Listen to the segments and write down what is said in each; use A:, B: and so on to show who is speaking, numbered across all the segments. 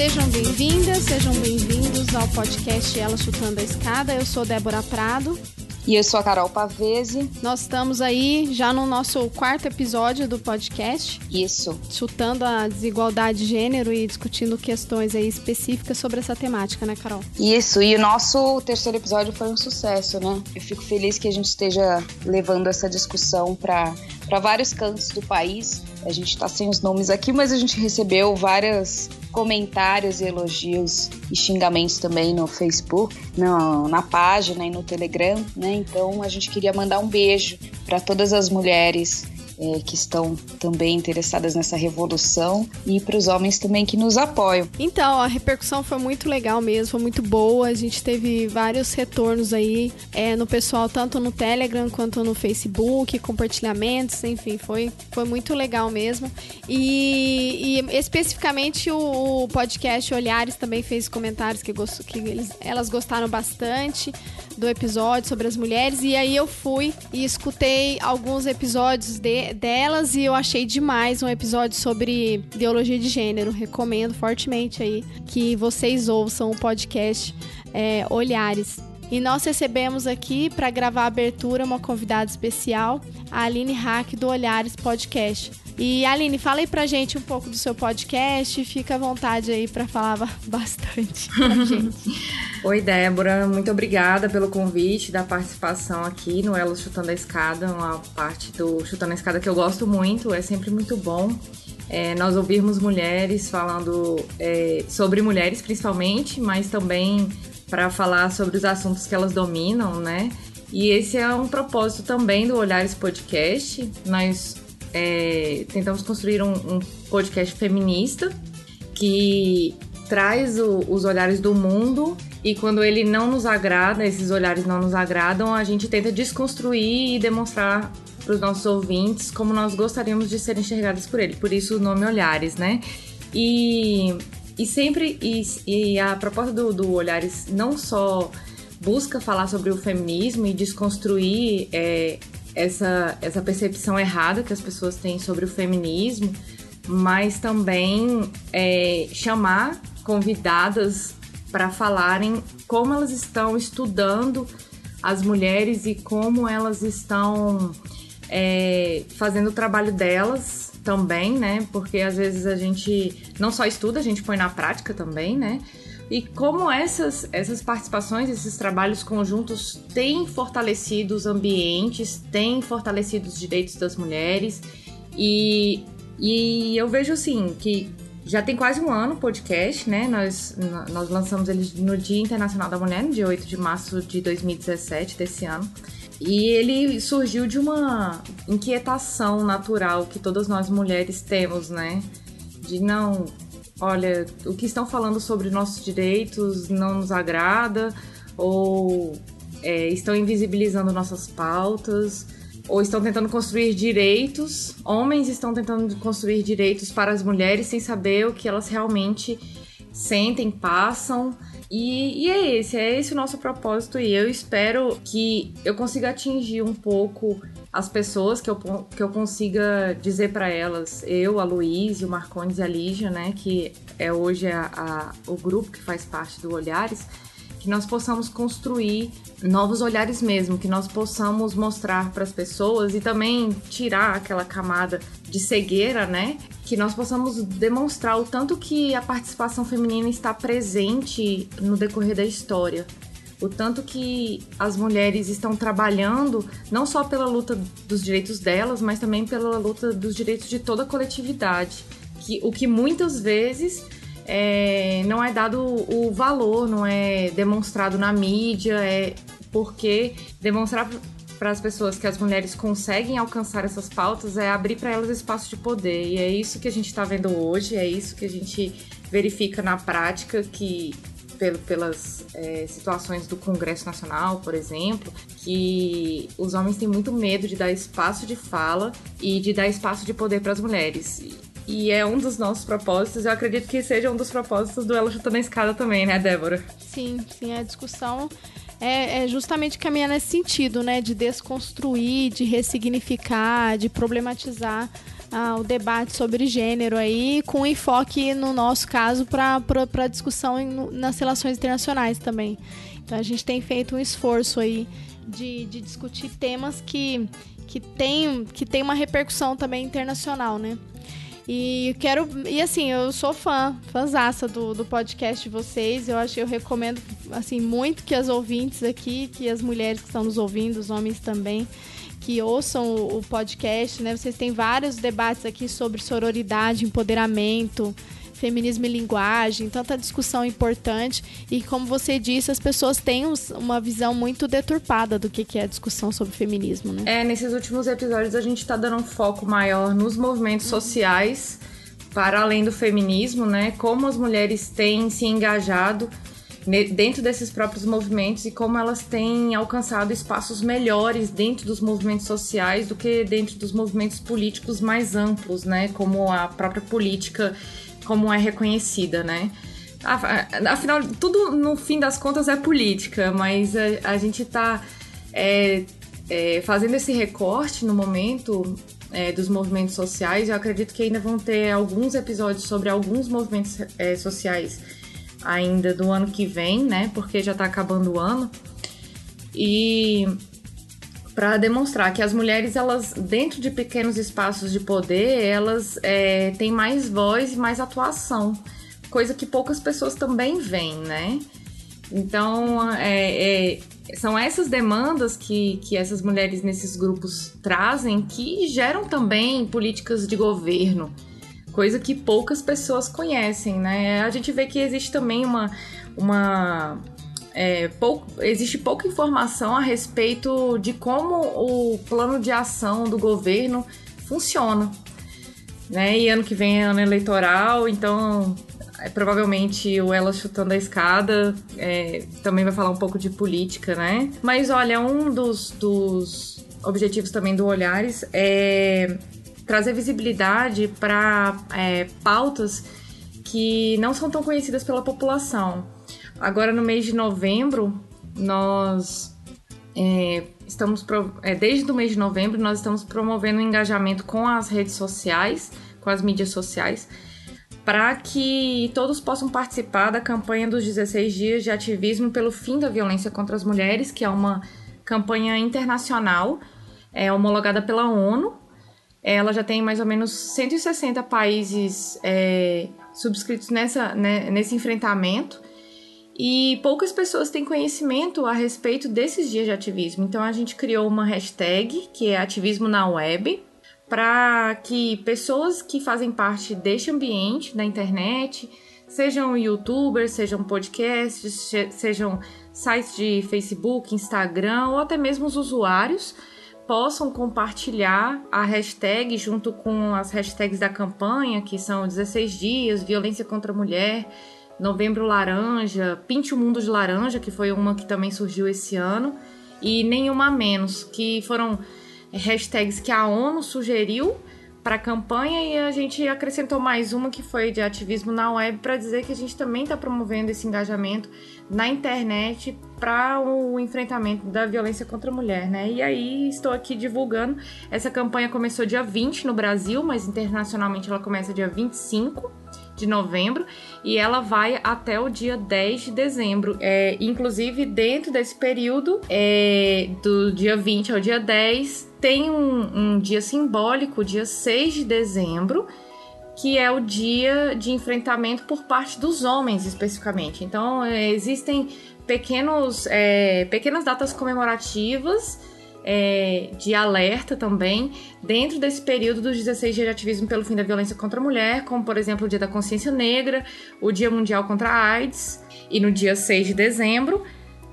A: Sejam bem-vindas, sejam bem-vindos ao podcast Ela Chutando a Escada. Eu sou Débora Prado.
B: E eu sou a Carol Pavese.
A: Nós estamos aí já no nosso quarto episódio do podcast.
B: Isso.
A: Chutando a desigualdade de gênero e discutindo questões aí específicas sobre essa temática, né, Carol?
B: Isso, e o nosso terceiro episódio foi um sucesso, né? Eu fico feliz que a gente esteja levando essa discussão para vários cantos do país. A gente está sem os nomes aqui, mas a gente recebeu vários comentários elogios e xingamentos também no Facebook, no, na página e no Telegram, né? Então a gente queria mandar um beijo para todas as mulheres é, que estão também interessadas nessa revolução e para os homens também que nos apoiam.
A: Então, a repercussão foi muito legal mesmo, foi muito boa. A gente teve vários retornos aí é, no pessoal, tanto no Telegram quanto no Facebook, compartilhamentos, enfim, foi, foi muito legal mesmo. E, e especificamente o, o, podcast Olhares também fez comentários que, que eles, elas gostaram bastante do episódio sobre as mulheres. E aí eu fui e escutei alguns episódios de, delas e eu achei demais um episódio sobre ideologia de gênero. Recomendo fortemente aí que vocês ouçam o podcast é, Olhares. E nós recebemos aqui para gravar a abertura uma convidada especial, a Aline Hack do Olhares Podcast. E Aline, fala aí pra gente um pouco do seu podcast, fica à vontade aí para falar bastante pra gente.
C: Oi, Débora, muito obrigada pelo convite, da participação aqui no Elo Chutando a Escada, uma parte do Chutando a Escada que eu gosto muito, é sempre muito bom. É, nós ouvirmos mulheres falando é, sobre mulheres principalmente, mas também para falar sobre os assuntos que elas dominam, né? E esse é um propósito também do Olhares Podcast. Nós é, tentamos construir um, um, podcast feminista que traz o, os olhares do mundo e quando ele não nos agrada, esses olhares não nos agradam, a gente tenta desconstruir e demonstrar para os nossos ouvintes como nós gostaríamos de ser enxergadas por ele. Por isso o nome Olhares, né? E, e sempre e, e a proposta do, do Olhares não só busca falar sobre o feminismo e desconstruir é, essa, essa percepção errada que as pessoas têm sobre o feminismo, mas também é, chamar convidadas para falarem como elas estão estudando as mulheres e como elas estão é, fazendo o trabalho delas também, né? Porque às vezes a gente não só estuda, a gente põe na prática também, né? E como essas, essas participações, esses trabalhos conjuntos têm fortalecido os ambientes, têm fortalecido os direitos das mulheres. E, e eu vejo assim que já tem quase um ano o podcast, né? Nós, nós lançamos ele no Dia Internacional da Mulher, no dia 8 de março de 2017, desse ano. E ele surgiu de uma inquietação natural que todas nós mulheres temos, né? De não olha, o que estão falando sobre nossos direitos não nos agrada, ou é, estão invisibilizando nossas pautas, ou estão tentando construir direitos, homens estão tentando construir direitos para as mulheres sem saber o que elas realmente sentem, passam. E, e, é esse, é esse o nosso propósito e eu espero que eu consiga atingir um pouco as pessoas, que eu, que eu consiga dizer para elas, eu, a Luiz, o Marcondes e a Lígia, né, que é hoje a, a, o grupo que faz parte do Olhares, que nós possamos construir novos olhares mesmo, que nós possamos mostrar para as pessoas e também tirar aquela camada de cegueira, né? Que nós possamos demonstrar o tanto que a participação feminina está presente no decorrer da história. O tanto que as mulheres estão trabalhando não só pela luta dos direitos delas, mas também pela luta dos direitos de toda a coletividade. Que, o que muitas vezes é, não é dado o valor, não é demonstrado na mídia, é porque demonstrar para as pessoas que as mulheres conseguem alcançar essas pautas é abrir para elas espaço de poder. E é isso que a gente está vendo hoje, é isso que a gente verifica na prática, que pelas é, situações do Congresso Nacional, por exemplo, que os homens têm muito medo de dar espaço de fala e de dar espaço de poder para as mulheres. E é um dos nossos propósitos. Eu acredito que seja um dos propósitos do Ela Chutando a Escada também, né, Débora?
A: Sim, sim, a discussão é, é, justamente caminhar nesse sentido, né? De desconstruir, de ressignificar, de problematizar ah, o debate sobre gênero aí, com enfoque, no nosso caso, para discussão em, nas relações internacionais também. Então a gente tem feito um esforço aí de, de discutir temas que, que, tem, que tem uma repercussão também internacional, né? E quero. E assim, eu sou fã, fãzaça do, do podcast de vocês. Eu acho eu recomendo assim muito que as ouvintes aqui, que as mulheres que estão nos ouvindo, os homens também, que ouçam o, podcast, né? Vocês têm vários debates aqui sobre sororidade, empoderamento feminismo e linguagem, tanta discussão importante. E como você disse, as pessoas têm uma visão muito deturpada do que é a discussão sobre feminismo, né?
C: É, nesses últimos episódios a gente está dando um foco maior nos movimentos sociais, para além do feminismo, né? Como as mulheres têm se engajado dentro desses próprios movimentos e como elas têm alcançado espaços melhores dentro dos movimentos sociais do que dentro dos movimentos políticos mais amplos, né? Como a própria política como é reconhecida, né? Afinal, tudo no fim das contas é política, mas a, a gente está é, é, fazendo esse recorte no momento é, dos movimentos sociais. Eu acredito que ainda vão ter alguns episódios sobre alguns movimentos é, sociais ainda do ano que vem, né? Porque já está acabando o ano. E para demonstrar que as mulheres, elas, dentro de pequenos espaços de poder, elas é, têm mais voz e mais atuação, coisa que poucas pessoas também veem, né? Então, é, é, são essas demandas que, que essas mulheres nesses grupos trazem que geram também políticas de governo, coisa que poucas pessoas conhecem, né? A gente vê que existe também uma, uma é, pouco, existe pouca informação a respeito de como o plano de ação do governo funciona. Né? E ano que vem é ano eleitoral, então é, provavelmente o Ela Chutando a Escada é, também vai falar um pouco de política, né? Mas olha, um dos, dos objetivos também do Olhares é trazer visibilidade para é, pautas que não são tão conhecidas pela população. Agora, no mês de novembro, nós é, estamos, é, desde o mês de novembro, nós estamos promovendo um engajamento com as redes sociais, com as mídias sociais, para que todos possam participar da campanha dos 16 dias de ativismo pelo fim da violência contra as mulheres, que é uma campanha internacional, é, homologada pela ONU. Ela já tem mais ou menos 160 países é, subscritos nessa, né, nesse enfrentamento. E poucas pessoas têm conhecimento a respeito desses dias de ativismo. Então a gente criou uma hashtag que é ativismo na web, para que pessoas que fazem parte deste ambiente da internet, sejam youtubers, sejam podcasts, sejam sites de Facebook, Instagram ou até mesmo os usuários, possam compartilhar a hashtag junto com as hashtags da campanha, que são 16 dias, violência contra a mulher, Novembro Laranja, Pinte o Mundo de Laranja, que foi uma que também surgiu esse ano, e Nenhuma Menos, que foram hashtags que a ONU sugeriu para a campanha e a gente acrescentou mais uma que foi de ativismo na web para dizer que a gente também está promovendo esse engajamento na internet para o enfrentamento da violência contra a mulher, né? E aí estou aqui divulgando. Essa campanha começou dia 20 no Brasil, mas internacionalmente ela começa dia 25 de novembro e ela vai até o dia 10 de dezembro. É, inclusive, dentro desse período, é, do dia 20 ao dia 10, tem um, um dia simbólico, dia 6 de dezembro, que é o dia de enfrentamento por parte dos homens, especificamente. Então, é, existem pequenos, é, pequenas datas comemorativas é, de alerta também dentro desse período dos 16 dias de ativismo pelo fim da violência contra a mulher, como por exemplo o Dia da Consciência Negra, o Dia Mundial contra a AIDS e no dia 6 de dezembro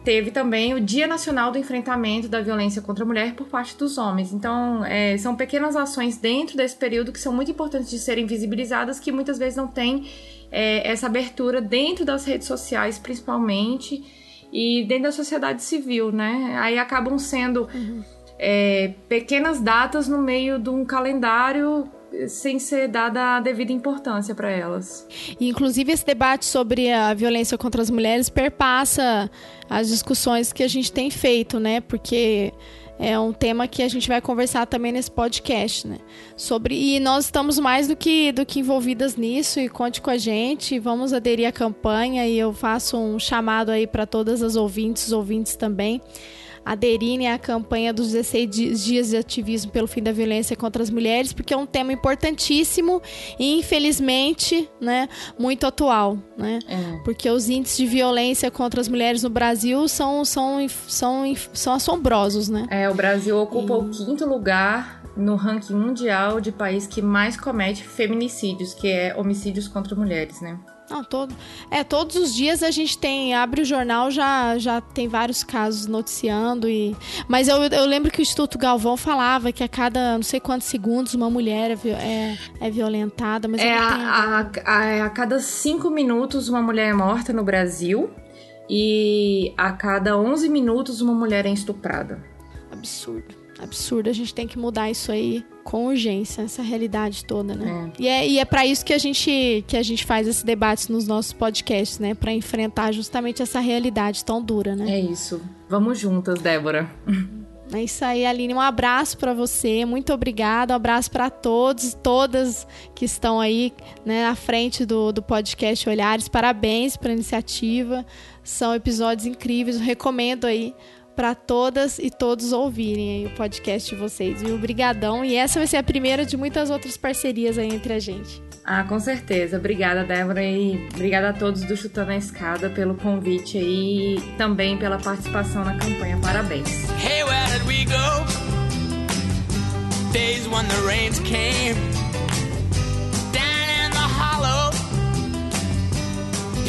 C: teve também o Dia Nacional do Enfrentamento da Violência contra a Mulher por parte dos homens. Então, é, são pequenas ações dentro desse período que são muito importantes de serem visibilizadas, que muitas vezes não tem é, essa abertura dentro das redes sociais, principalmente, e dentro da sociedade civil, né? Aí acabam sendo uhum. é, pequenas datas no meio de um calendário sem ser dada a devida importância para elas.
A: E, inclusive, esse debate sobre a violência contra as mulheres perpassa as discussões que a gente tem feito, né? Porque é um tema que a gente vai conversar também nesse podcast, né? Sobre e nós estamos mais do que do que envolvidas nisso e conte com a gente, vamos aderir à campanha e eu faço um chamado aí para todas as ouvintes, ouvintes também aderirem à campanha dos 16 dias de ativismo pelo fim da violência contra as mulheres, porque é um tema importantíssimo e, infelizmente, né, muito atual. Né? É. Porque os índices de violência contra as mulheres no Brasil são, são, são, são assombrosos. Né?
C: É, o Brasil ocupa e... o quinto lugar no ranking mundial de país que mais comete feminicídios, que é homicídios contra mulheres, né?
A: Não, todo, é, todos os dias a gente tem, abre o jornal, já, já tem vários casos noticiando. e Mas eu, eu lembro que o Instituto Galvão falava que a cada não sei quantos segundos uma mulher é, é, é violentada. Mas
C: é, a, a, a, a cada cinco minutos uma mulher é morta no Brasil e a cada 11 minutos uma mulher é estuprada.
A: Absurdo absurdo. A gente tem que mudar isso aí com urgência, essa realidade toda, né? É. E é, e é para isso que a gente que a gente faz esse debate nos nossos podcasts, né? Para enfrentar justamente essa realidade tão dura, né?
C: É isso. Vamos juntas, Débora.
A: É isso aí, Aline. Um abraço para você, muito obrigada. Um abraço para todos, todas que estão aí né, à frente do, do podcast Olhares. Parabéns pela iniciativa. São episódios incríveis. Eu recomendo aí para todas e todos ouvirem o podcast de vocês. E obrigadão. E essa vai ser a primeira de muitas outras parcerias aí entre a gente.
C: Ah, com certeza. Obrigada, Débora, e obrigada a todos do Chutando a Escada pelo convite aí e também pela participação na campanha. Parabéns. Hey, where did we go? Days when the rains came Down in the hollow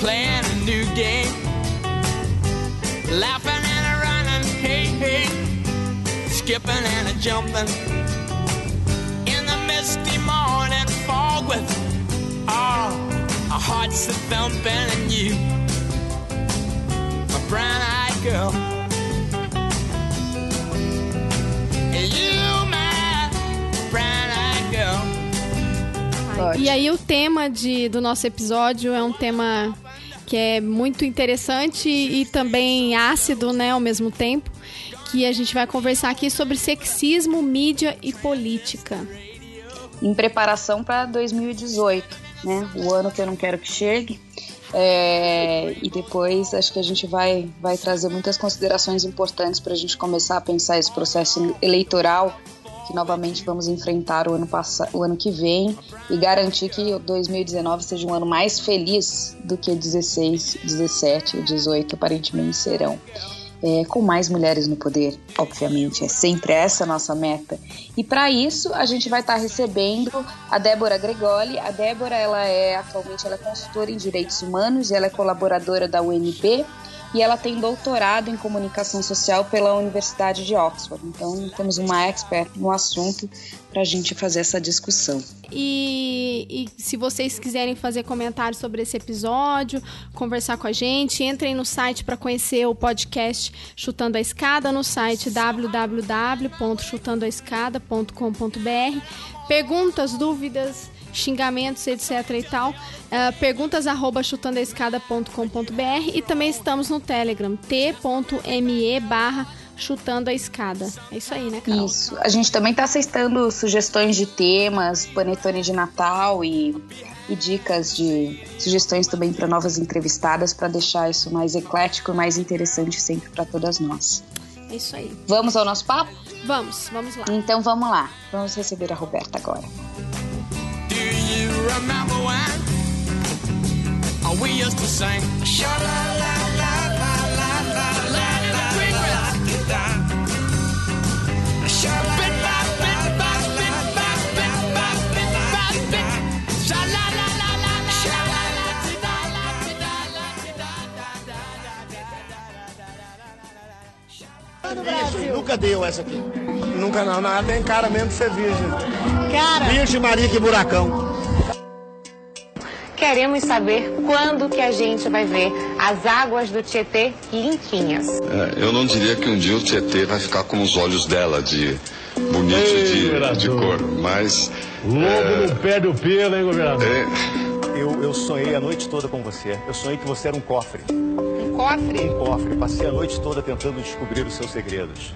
C: Playing a new game Laughing hey, hey, skipping and a jumping in the misty morning fog with all oh, our hearts a thumping and you. You, my brown-eyed girl.
A: E aí o tema de, do nosso episódio é um tema que é muito interessante e também ácido, né, ao mesmo tempo, que a gente vai conversar aqui sobre sexismo, mídia e política.
D: Em preparação para 2018, né, o ano que eu não quero que chegue. É, e depois acho que a gente vai, vai trazer muitas considerações importantes para a gente começar a pensar esse processo eleitoral que novamente vamos enfrentar o ano, passado, o ano que vem e garantir que 2019 seja um ano mais feliz do que 16, 17 e 18 aparentemente serão. É, com mais mulheres no poder, obviamente, é sempre essa a nossa meta. E para isso, a gente vai estar tá recebendo a Débora Gregoli. A Débora, ela é atualmente ela é consultora em direitos humanos, ela é colaboradora da UNB e ela tem doutorado em comunicação social pela Universidade de Oxford. Então, temos uma expert no assunto para a gente fazer essa discussão.
A: E, e, se vocês quiserem fazer comentários sobre esse episódio, conversar com a gente, entrem no site para conhecer o podcast Chutando a Escada no site www.chutandoaescada.com.br. Perguntas, dúvidas xingamentos, etc e tal. Uh, perguntas arroba chutandoaescada.com.br e também estamos no Telegram, t.me barra chutando a escada. É isso aí, né, Carol?
D: Isso. A gente também está aceitando sugestões de temas, panetone de Natal e, e dicas de sugestões também para novas entrevistadas para deixar isso mais eclético e mais interessante sempre para todas nós.
A: É isso aí.
D: Vamos ao nosso papo?
A: Vamos, vamos lá.
D: Então vamos lá. Vamos receber a Roberta agora. You remember when we used to sing? Sha la la la la la la la la la la la la bit bop bit bop bit bop bit bop bit Sha la la la la la Sha la la la la la la la
E: Nunca deu essa aqui.
F: Nunca não, não, tem cara mesmo de ser virgem.
E: Cara! Virgem Maria que buracão.
G: Queremos saber quando que a gente vai ver as águas do Tietê limpinhas.
H: É, eu não diria que um dia o Tietê vai ficar com os olhos dela de bonito Ei, de, de, cor, mas...
I: Lobo é... não perde o pelo, hein, governador?
J: É... Eu, eu sonhei a noite toda com você. Eu sonhei que você era um cofre.
G: Um cofre?
J: Um cofre. Passei a noite toda tentando descobrir os seus segredos.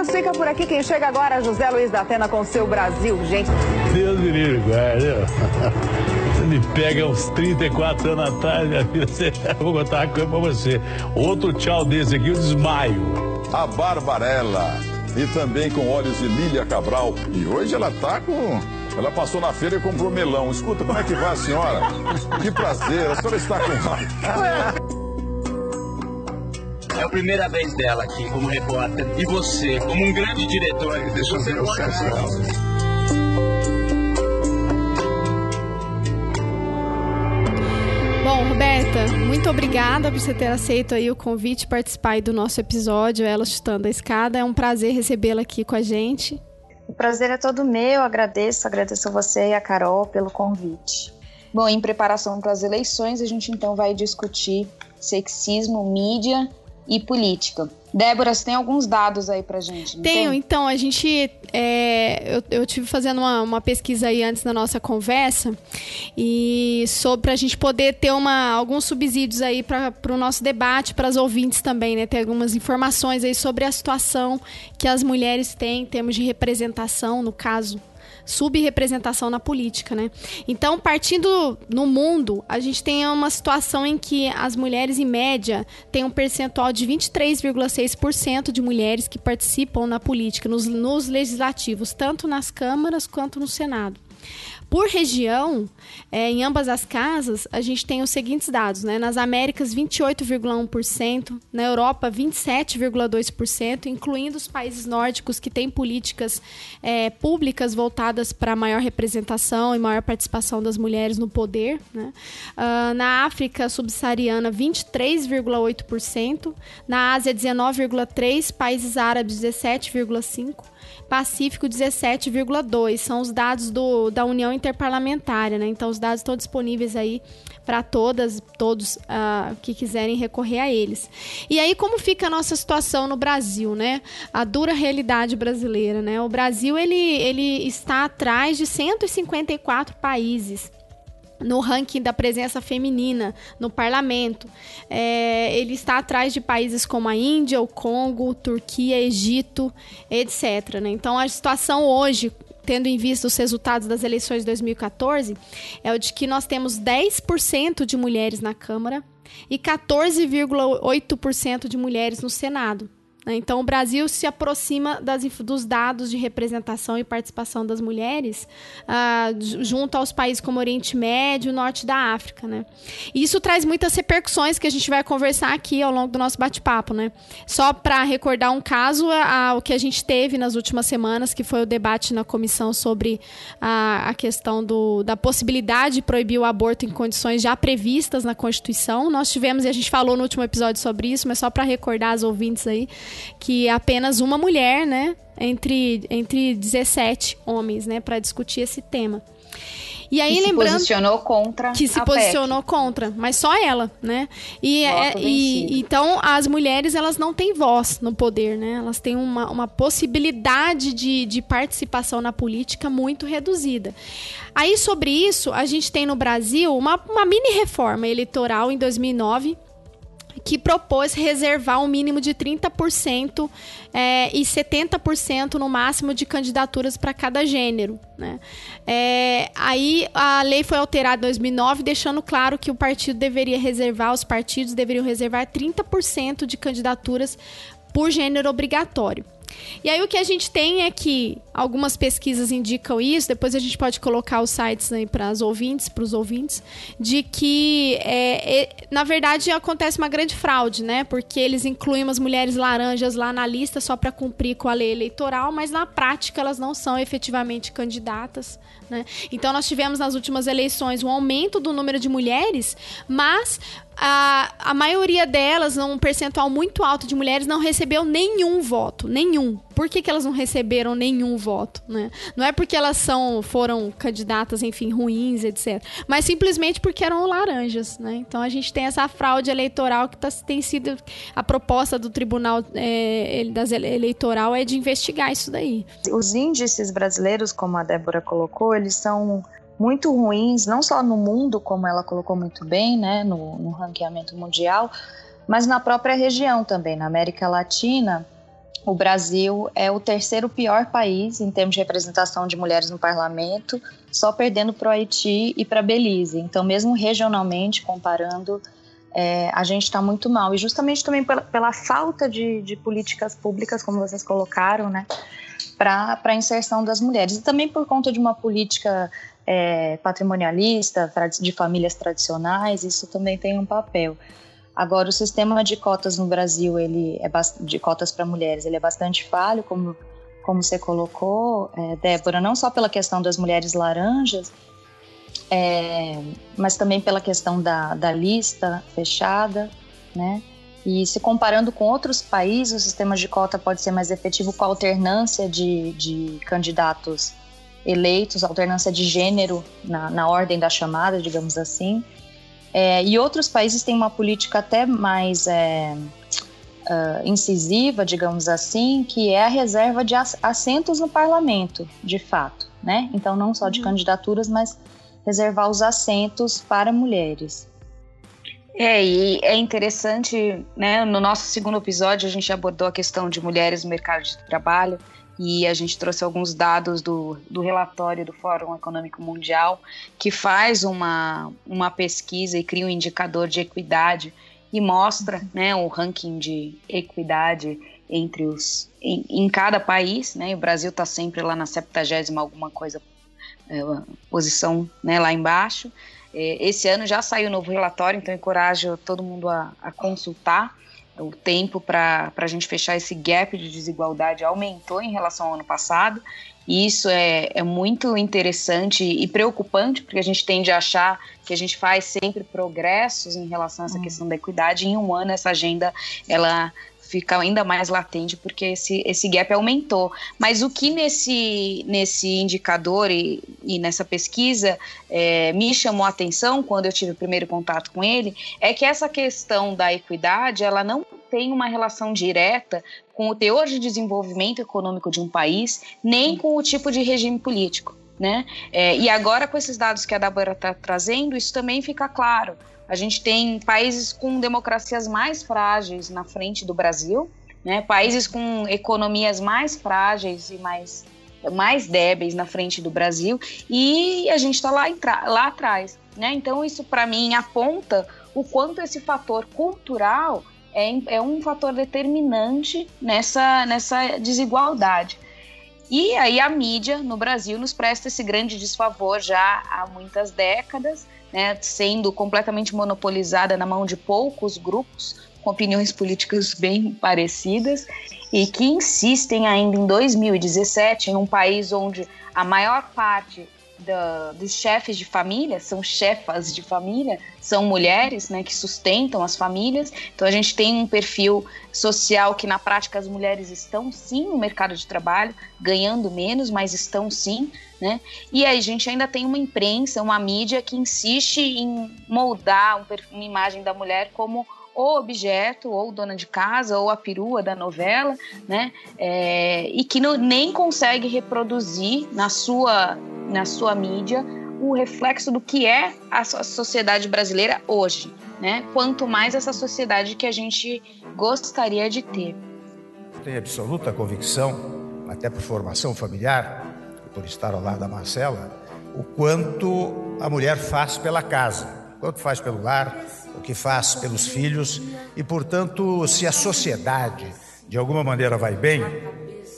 G: O News fica por aqui. Quem chega agora é José Luiz da Atena com seu Brasil, gente.
I: Deus me livre, guarda. Você me pega uns 34 anos atrás, minha filha. Vou contar uma coisa pra você. Outro tchau desse aqui, eu desmaio.
K: A Barbarella. E também com olhos de Lília Cabral. E hoje ela tá com. Ela passou na feira e comprou melão. Escuta, como é que vai a senhora? Que prazer, a senhora está com.
L: É a primeira vez dela aqui como repórter. E você, como um grande diretor,
M: deixa eu ver o
A: Bom, Roberta, muito obrigada por você ter aceito aí o convite participar do nosso episódio Ela Chutando a Escada. É um prazer recebê-la aqui com a gente.
B: O prazer é todo meu, agradeço, agradeço a você e a Carol pelo convite. Bom, em preparação para as eleições, a gente então vai discutir sexismo, mídia e política. Débora, você tem alguns dados aí pra gente?
A: Tenho,
B: tem?
A: então, a gente. É, eu, eu tive fazendo uma, uma, pesquisa aí antes da nossa conversa e sobre pra gente poder ter uma, alguns subsídios aí para o nosso debate, para as ouvintes também, né? Ter algumas informações aí sobre a situação que as mulheres têm em termos de representação, no caso subrepresentação na política, né? Então, partindo no mundo, a gente tem uma situação em que as mulheres, em média, têm um percentual de 23,6% de mulheres que participam na política, nos, nos legislativos, tanto nas câmaras quanto no Senado. Por região, é, em ambas as casas, a gente tem os seguintes dados, né? Nas Américas, 28,1%, na Europa, 27,2%, incluindo os países nórdicos que têm políticas é, públicas voltadas para maior representação e maior participação das mulheres no poder. Né? Uh, na África subsaariana, 23,8%, na Ásia, 19,3%, países árabes, 17,5%. Pacífico 17,2. São os dados do, da União Interparlamentária, né? Então os dados estão disponíveis aí para todas, todos uh, que quiserem recorrer a eles. E aí como fica a nossa situação no Brasil, né? A dura realidade brasileira, né? O Brasil ele, ele está atrás de 154 países no ranking da presença feminina no parlamento. É, ele está atrás de países como a Índia, o Congo, Turquia, Egito, etc. Né? Então, a situação hoje, tendo em vista os resultados das eleições de 2014, é o de que nós temos 10% de mulheres na Câmara e 14,8% de mulheres no Senado. Né? Então, o Brasil se aproxima das, dos dados de representação e participação das mulheres uh, junto aos países como Oriente Médio Norte da África. Né? E isso traz muitas repercussões que a gente vai conversar aqui ao longo do nosso bate-papo. Né? Só para recordar um caso, o que a gente teve nas últimas semanas, que foi o debate na comissão sobre uh, a questão do, da possibilidade de proibir o aborto em condições já previstas na Constituição. Nós tivemos, e a gente falou no último episódio sobre isso, mas só para recordar as ouvintes aí, que apenas uma mulher, né, entre, entre 17 homens, né, para discutir esse tema.
B: E aí, que lembrando. Se posicionou contra.
A: Que se posicionou PEC. contra, mas só ela, né? E, é, e, então as mulheres elas não têm voz no poder, né? Elas têm uma, uma possibilidade de, de participação na política muito reduzida. Aí, sobre isso, a gente tem no Brasil uma, uma mini reforma eleitoral em 2009 que propôs reservar um mínimo de 30% é, e 70% no máximo de candidaturas para cada gênero. Né? É, aí a lei foi alterada em 2009, deixando claro que o partido deveria reservar, os partidos deveriam reservar 30% de candidaturas por gênero obrigatório. E aí o que a gente tem é que algumas pesquisas indicam isso, depois a gente pode colocar os sites aí para os ouvintes, para os ouvintes, de que é, é, na verdade acontece uma grande fraude, né? Porque eles incluem as mulheres laranjas lá na lista só para cumprir com a lei eleitoral, mas na prática elas não são efetivamente candidatas, né? Então nós tivemos nas últimas eleições um aumento do número de mulheres, mas a, a maioria delas, um percentual muito alto de mulheres, não recebeu nenhum voto. Nenhum. Por que, que elas não receberam nenhum voto? Né? Não é porque elas são, foram candidatas, enfim, ruins, etc. Mas simplesmente porque eram laranjas. Né? Então a gente tem essa fraude eleitoral que tá, tem sido. A proposta do Tribunal é, das Eleitoral é de investigar isso daí.
D: Os índices brasileiros, como a Débora colocou, eles são muito ruins, não só no mundo, como ela colocou muito bem, né, no, no ranqueamento mundial, mas na própria região também, na América Latina. O Brasil é o terceiro pior país em termos de representação de mulheres no parlamento, só perdendo para o Haiti e para Belize. Então, mesmo regionalmente, comparando, é, a gente está muito mal. E justamente também pela, pela falta de, de, políticas públicas, como vocês colocaram, né, para a inserção das mulheres. E também por conta de uma política é, patrimonialista, de famílias tradicionais, isso também tem um papel. Agora, o sistema de cotas no Brasil, ele é de cotas para mulheres, ele é bastante falho, como, como você colocou, é, Débora, não só pela questão das mulheres laranjas, é, mas também pela questão da, da lista fechada, né? E se comparando com outros países, o sistema de cota pode ser mais efetivo com a alternância de, de candidatos eleitos, alternância de gênero na, na ordem da chamada, digamos assim. É, e outros países têm uma política até mais é, uh, incisiva, digamos assim, que é a reserva de assentos no parlamento, de fato. Né? Então, não só de uhum. candidaturas, mas reservar os assentos para mulheres. É, e é interessante, né? No nosso segundo episódio, a gente abordou a questão de mulheres no mercado de trabalho e a gente trouxe alguns dados do, do relatório do Fórum Econômico Mundial, que faz uma, uma pesquisa e cria um indicador de equidade e mostra né, o ranking de equidade entre os em, em cada país, né? O Brasil está sempre lá na 70 alguma coisa é, posição né, lá embaixo. É, esse ano já saiu o novo relatório, então encorajo todo mundo a, a consultar o tempo para a gente fechar esse gap de desigualdade aumentou em relação ao ano passado. E isso é, é muito interessante e preocupante, porque a gente tende a achar que a gente faz sempre progressos em relação a essa hum. questão da equidade. E em um ano, essa agenda ela fica ainda mais latente porque esse, esse gap aumentou. Mas o que nesse, nesse indicador e, e nessa pesquisa é, me chamou a atenção quando eu tive o primeiro contato com ele é que essa questão da equidade ela não tem uma relação direta com o teor de desenvolvimento econômico de um país, nem com o tipo de regime político. Né? É, e agora, com esses dados que a Débora está trazendo, isso também fica claro. A gente tem países com democracias mais frágeis na frente do Brasil, né? países com economias mais frágeis e mais, mais débeis na frente do Brasil, e a gente está lá, lá atrás. Né? Então, isso para mim aponta o quanto esse fator cultural é, é um fator determinante nessa, nessa desigualdade. E aí a mídia no Brasil nos presta esse grande desfavor já há muitas décadas, né, sendo completamente monopolizada na mão de poucos grupos com opiniões políticas bem parecidas e que insistem ainda em 2017 em um país onde a maior parte da, dos chefes de família, são chefas de família, são mulheres né, que sustentam as famílias. Então a gente tem um perfil social que na prática as mulheres estão sim no mercado de trabalho, ganhando menos, mas estão sim. Né? E aí a gente ainda tem uma imprensa, uma mídia que insiste em moldar um uma imagem da mulher como o objeto, ou dona de casa, ou a perua da novela, né? É, e que não, nem consegue reproduzir na sua, na sua mídia o reflexo do que é a sociedade brasileira hoje, né? Quanto mais essa sociedade que a gente gostaria de ter.
M: Tenho absoluta convicção, até por formação familiar, por estar ao lado da Marcela, o quanto a mulher faz pela casa, quanto faz pelo lar, o que faz pelos filhos e, portanto, se a sociedade de alguma maneira vai bem,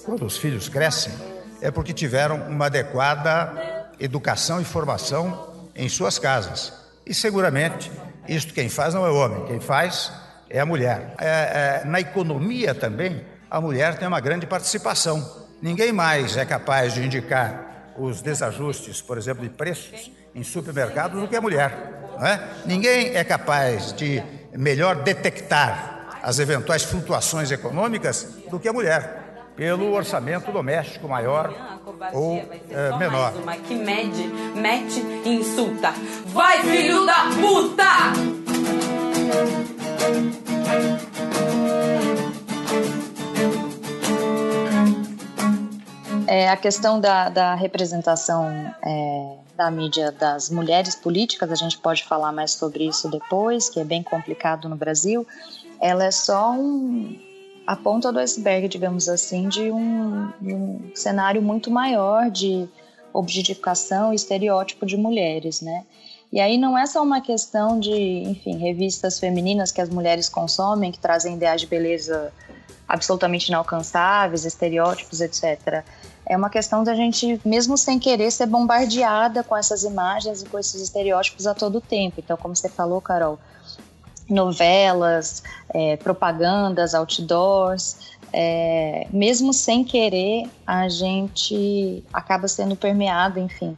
M: quando os filhos crescem, é porque tiveram uma adequada educação e formação em suas casas. E seguramente isto quem faz não é o homem, quem faz é a mulher. É, é, na economia também, a mulher tem uma grande participação. Ninguém mais é capaz de indicar os desajustes, por exemplo, de preços em supermercados do que a mulher. Não é? Ninguém é capaz de melhor detectar as eventuais flutuações econômicas do que a mulher pelo orçamento doméstico maior ou é, menor.
N: Uma que mede, mete e insulta. Vai, filho da puta!
O: É, a questão da, da representação é, da mídia das mulheres políticas, a gente pode falar mais sobre isso depois, que é bem complicado no Brasil. Ela é só um, a ponta do iceberg, digamos assim, de um, um cenário muito maior de objetificação e estereótipo de mulheres, né? E aí não é só uma questão de, enfim, revistas femininas que as mulheres consomem, que trazem ideais de beleza absolutamente inalcançáveis, estereótipos, etc. É uma questão da gente, mesmo sem querer, ser bombardeada com essas imagens e com esses estereótipos a todo tempo. Então, como você falou, Carol, novelas, é, propagandas, outdoors, é, mesmo sem querer, a gente acaba sendo permeado, enfim,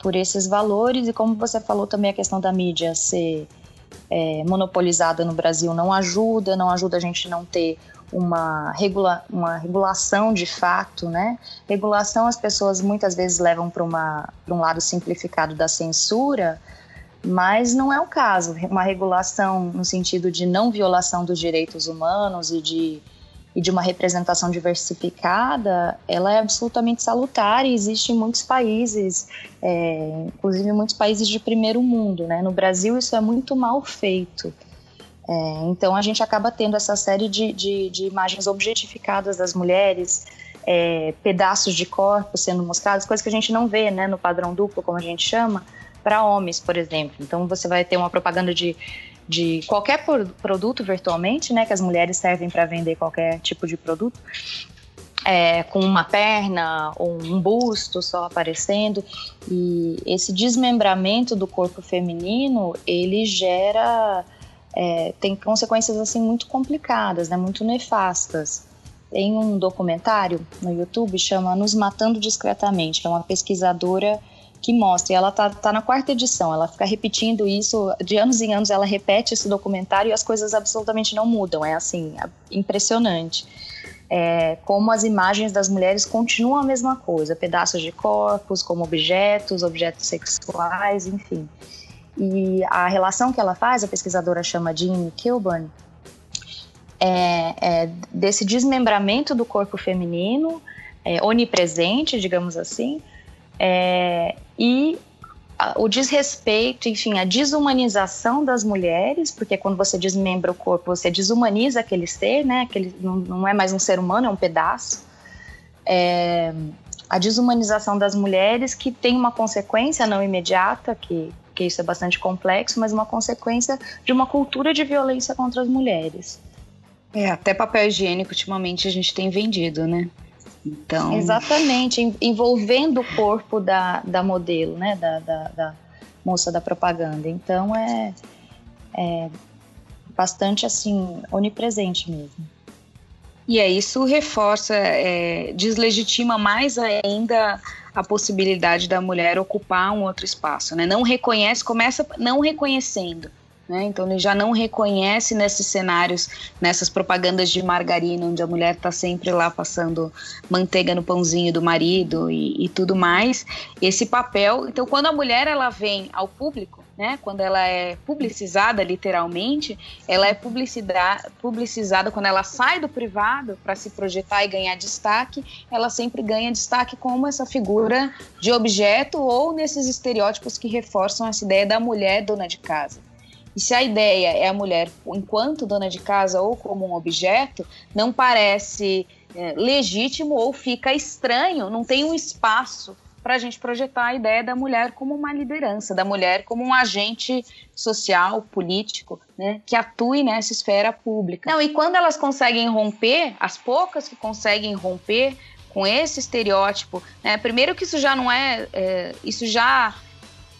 O: por esses valores. E como você falou também, a questão da mídia ser é, monopolizada no Brasil não ajuda, não ajuda a gente não ter uma, regula uma regulação de fato, né? Regulação as pessoas muitas vezes levam para um lado simplificado da censura, mas não é o caso. Uma regulação no sentido de não violação dos direitos humanos e de, e de uma representação diversificada, ela é absolutamente salutar e existe em muitos países, é, inclusive muitos países de primeiro mundo. Né? No Brasil, isso é muito mal feito. É, então, a gente acaba tendo essa série de, de, de imagens objetificadas das mulheres, é, pedaços de corpo sendo mostrados, coisas que a gente não vê né, no padrão duplo, como a gente chama, para homens, por exemplo. Então você vai ter uma propaganda de, de qualquer produto virtualmente, né, que as mulheres servem para vender qualquer tipo de produto. É, com uma perna ou um busto só aparecendo e esse desmembramento do corpo feminino ele gera é, tem consequências assim muito complicadas né muito nefastas tem um documentário no YouTube chama Nos Matando Discretamente que é uma pesquisadora que mostra. E ela tá, tá na quarta edição, ela fica repetindo isso, de anos em anos ela repete esse documentário e as coisas absolutamente não mudam. É assim, é impressionante. É, como as imagens das mulheres continuam a mesma coisa, pedaços de corpos como objetos, objetos sexuais, enfim. E a relação que ela faz, a pesquisadora chama Jean Kilburn, é, é desse desmembramento do corpo feminino, é, onipresente, digamos assim, é, e o desrespeito, enfim, a desumanização das mulheres, porque quando você desmembra o corpo, você desumaniza aquele ser, né? Aquele, não, não é mais um ser humano, é um pedaço. É, a desumanização das mulheres que tem uma consequência não imediata, que, que isso é bastante complexo, mas uma consequência de uma cultura de violência contra as mulheres.
D: É, até papel higiênico ultimamente a gente tem vendido, né?
O: Então... Exatamente, envolvendo o corpo da, da modelo, né, da, da, da moça da propaganda. Então é, é bastante assim, onipresente mesmo.
D: E é isso reforça, é, deslegitima mais ainda a possibilidade da mulher ocupar um outro espaço, né? Não reconhece, começa não reconhecendo né? Então ele já não reconhece nesses cenários, nessas propagandas de margarina, onde a mulher está sempre lá passando manteiga no pãozinho do marido e, e, tudo mais, esse papel. Então quando a mulher ela vem ao público, né? Quando ela é publicizada literalmente, ela é publicizada quando ela sai do privado para se projetar e ganhar destaque, ela sempre ganha destaque como essa figura de objeto ou nesses estereótipos que reforçam essa ideia da mulher dona de casa. E se a ideia é a mulher enquanto dona de casa ou como um objeto, não parece é, legítimo ou fica estranho, não tem um espaço para a gente projetar a ideia da mulher como uma liderança, da mulher como um agente social, político, né, que atue nessa esfera pública. Não, e quando elas conseguem romper, as poucas que conseguem romper com esse estereótipo, né? Primeiro que isso já não é, é isso já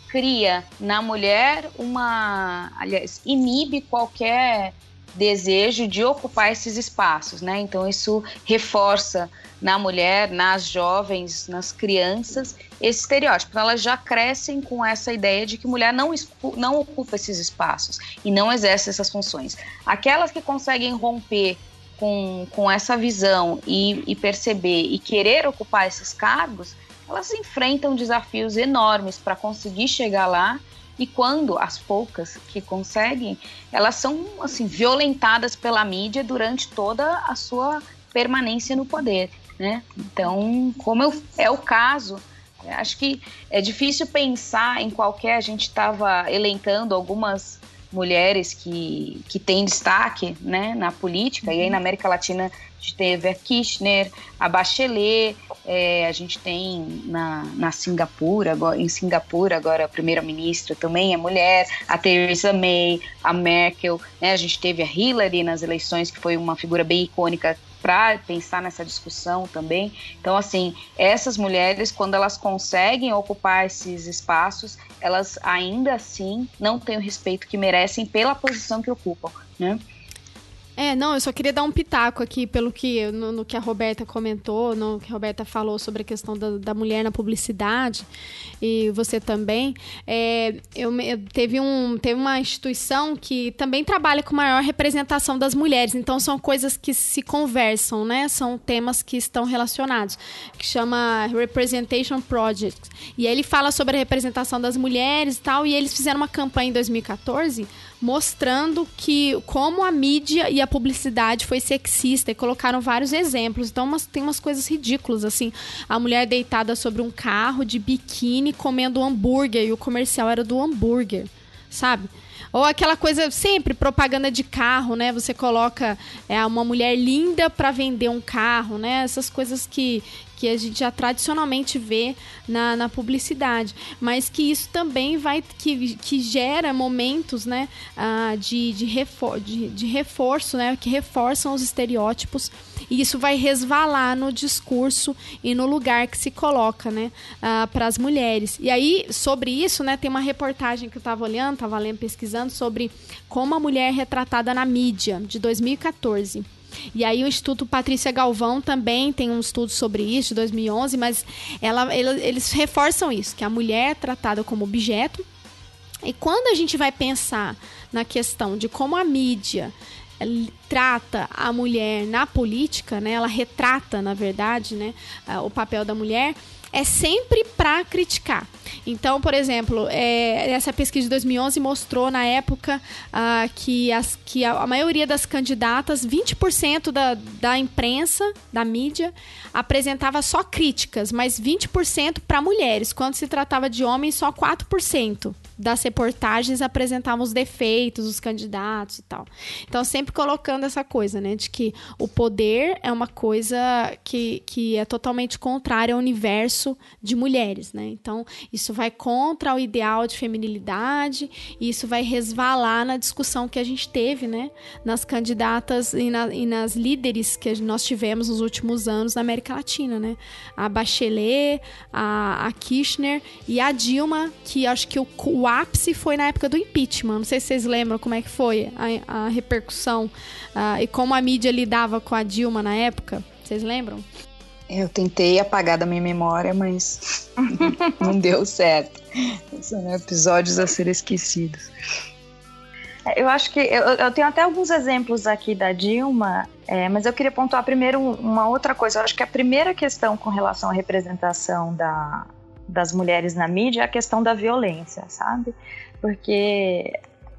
D: cria na mulher uma, aliás, inibe qualquer desejo de ocupar esses espaços, né? Então isso reforça na mulher, nas jovens, nas crianças esse estereótipo. Então, elas já crescem com essa ideia de que mulher não, não ocupa esses espaços e não exerce essas funções. Aquelas que conseguem romper com, com essa visão e, e perceber e querer ocupar esses cargos, elas enfrentam desafios enormes para conseguir chegar lá e quando as poucas que conseguem, elas são assim violentadas pela mídia durante toda a sua permanência no poder, né? Então, como eu, é o caso, acho que é difícil pensar em qualquer. A gente estava elencando algumas mulheres que, que têm destaque né, na política, uhum. e aí na América Latina gente teve a Kirchner, a Bachelet, é, a gente tem na, na Singapura, agora, em Singapura agora a primeira-ministra também é mulher, a Theresa May, a Merkel, né, a gente teve a Hillary nas eleições, que foi uma figura bem icônica para pensar nessa discussão também. Então, assim, essas mulheres, quando elas conseguem ocupar esses espaços, elas ainda assim não têm o respeito que merecem pela posição que ocupam, né?
A: É, não, eu só queria dar um pitaco aqui pelo que no, no, que a Roberta comentou, no que a Roberta falou sobre a questão da, da mulher na publicidade e você também. É, eu, eu, teve, um, teve uma instituição que também trabalha com maior representação das mulheres, então são coisas que se conversam, né? São temas que estão relacionados, que chama Representation Project. E ele fala sobre a representação das mulheres e tal, e eles fizeram uma campanha em 2014 mostrando que como a mídia e a publicidade foi sexista e colocaram vários exemplos. Então umas, tem umas coisas ridículas assim, a mulher deitada sobre um carro de biquíni comendo um hambúrguer e o comercial era do hambúrguer, sabe? Ou aquela coisa, sempre propaganda de carro, né? Você coloca é, uma mulher linda para vender um carro, né? Essas coisas que, que a gente já tradicionalmente vê na, na publicidade, mas que isso também vai que, que gera momentos né, uh, de, de, refor de, de reforço, né, que reforçam os estereótipos e isso vai resvalar no discurso e no lugar que se coloca né, uh, para as mulheres. E aí, sobre isso, né, tem uma reportagem que eu estava olhando, estava lendo, pesquisando sobre como a mulher é retratada na mídia, de 2014. E aí o Instituto Patrícia Galvão também tem um estudo sobre isso, de 2011, mas ela, eles reforçam isso, que a mulher é tratada como objeto. E quando a gente vai pensar na questão de como a mídia eh, trata a mulher na política, né? Ela retrata, na verdade, né, o papel da mulher é sempre para criticar. Então, por exemplo, é, essa pesquisa de 2011 mostrou na época uh, que, as, que a, a, maioria das candidatas, 20% da, da imprensa, da mídia, apresentava só críticas, mas 20% para mulheres. Quando se tratava de homens, só 4% das reportagens apresentavam os defeitos dos candidatos e tal. Então, sempre colocando essa coisa, né, de que o poder é uma coisa que, que é totalmente contrária ao universo de mulheres, né? Então, isso vai contra o ideal de feminilidade e isso vai resvalar na discussão que a gente teve, né, nas candidatas e, na, e nas líderes que nós tivemos nos últimos anos na América Latina, né? A Bachelet, a, a Kirchner e a Dilma, que acho que o, o ápice foi na época do impeachment. Não sei se vocês lembram como é que foi a, a repercussão uh, e como a mídia lidava com a Dilma na época. Vocês lembram?
D: Eu tentei apagar da minha memória, mas não deu certo. São episódios a ser esquecidos.
O: É, eu acho que eu, eu, tenho até alguns exemplos aqui da Dilma, é, mas eu queria pontuar primeiro uma outra coisa. Eu acho que a primeira questão com relação à representação da, das mulheres na mídia é a questão da violência, sabe? Porque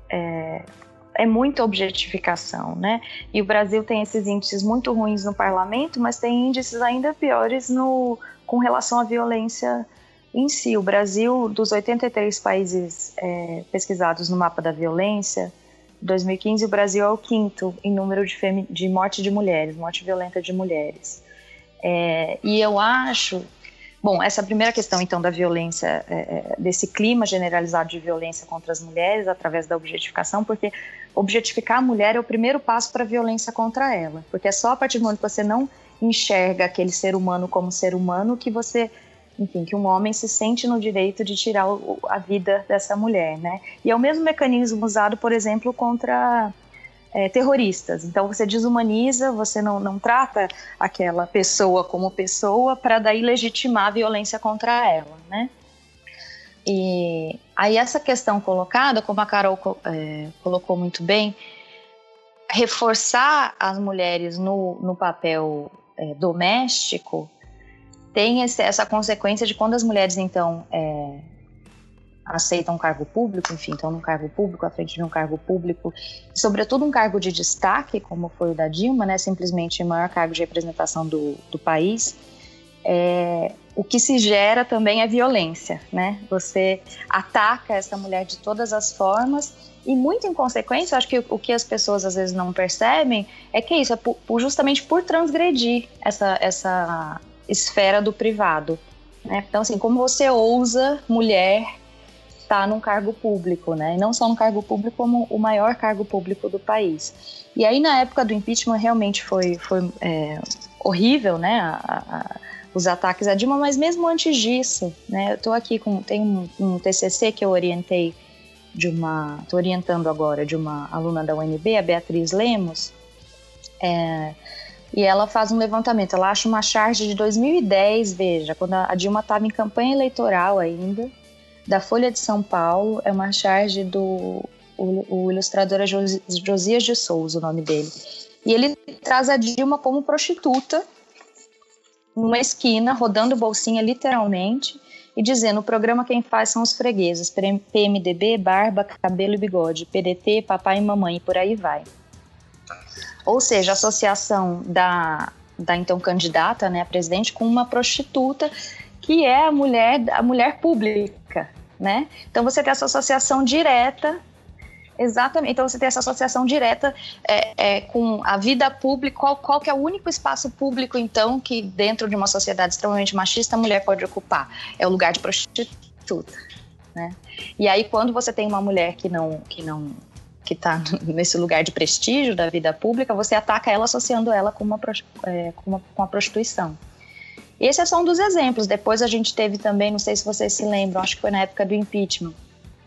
O: é, é muita objetificação, né? E o Brasil tem esses índices muito ruins no parlamento, mas tem índices ainda piores no, com relação à violência em si. O Brasil, dos 83 países é, pesquisados no mapa da violência, em 2015 o Brasil é o quinto em número de, de morte de mulheres, morte violenta de mulheres. É, e eu acho Bom, essa primeira questão, então, da violência, é, é, desse clima generalizado de violência contra as mulheres através da objetificação, porque objetificar a mulher é o primeiro passo para a violência contra ela, porque é só a partir do momento que você não enxerga aquele ser humano como ser humano que você enfim, que um homem se sente no direito de tirar o, a vida dessa mulher, né? E é o mesmo mecanismo usado, por exemplo, contra é, terroristas. Então você desumaniza, você não, não trata aquela pessoa como pessoa para daí legitimar a violência contra ela, né? E aí essa questão colocada, como a Carol é, colocou muito bem, reforçar as mulheres no, no papel é, doméstico tem esse, essa consequência de quando as mulheres então é, aceitam um cargo público, enfim, estão num cargo público, à frente de um cargo público, sobretudo um cargo de destaque, como foi o da Dilma, né, simplesmente o maior cargo de representação do, do país, é, o que se gera também é violência, né? Você ataca essa mulher de todas as formas e muito em consequência, acho que o que as pessoas às vezes não percebem é que é isso, é por, justamente por transgredir essa, essa esfera do privado. Né? Então, assim, como você ousa, mulher, estar tá num cargo público, né? E não só no cargo público, como o maior cargo público do país. E aí, na época do impeachment, realmente foi, foi é, horrível, né? A, a, os ataques à Dilma, mas mesmo antes disso, né? Eu tô aqui com tem um, um TCC que eu orientei de uma, tô orientando agora de uma aluna da UNB, a Beatriz Lemos. É, e ela faz um levantamento. Ela acha uma charge de 2010, veja, quando a Dilma estava em campanha eleitoral ainda, da Folha de São Paulo. É uma charge do o, o ilustrador é Josias de Souza, o nome dele. E ele traz a Dilma como prostituta, numa esquina, rodando bolsinha literalmente, e dizendo: o programa quem faz são os fregueses, PMDB, barba, cabelo e bigode, PDT, papai e mamãe, e por aí vai. Ou seja, a associação da, da então candidata né, a presidente com uma prostituta que é a mulher, a mulher pública, né? Então você tem essa associação direta Exatamente. Então você tem essa associação direta é, é, com a vida pública. Qual, qual que é o único espaço público, então, que dentro de uma sociedade extremamente machista a mulher pode ocupar? É o lugar de prostituta. Né? E aí, quando você tem uma mulher que não, que não que está nesse lugar de prestígio da vida pública, você ataca ela associando ela com, uma, é, com, uma, com a prostituição. Esse é só um dos exemplos. Depois a gente teve também, não sei se vocês se lembram, acho que foi na época do impeachment,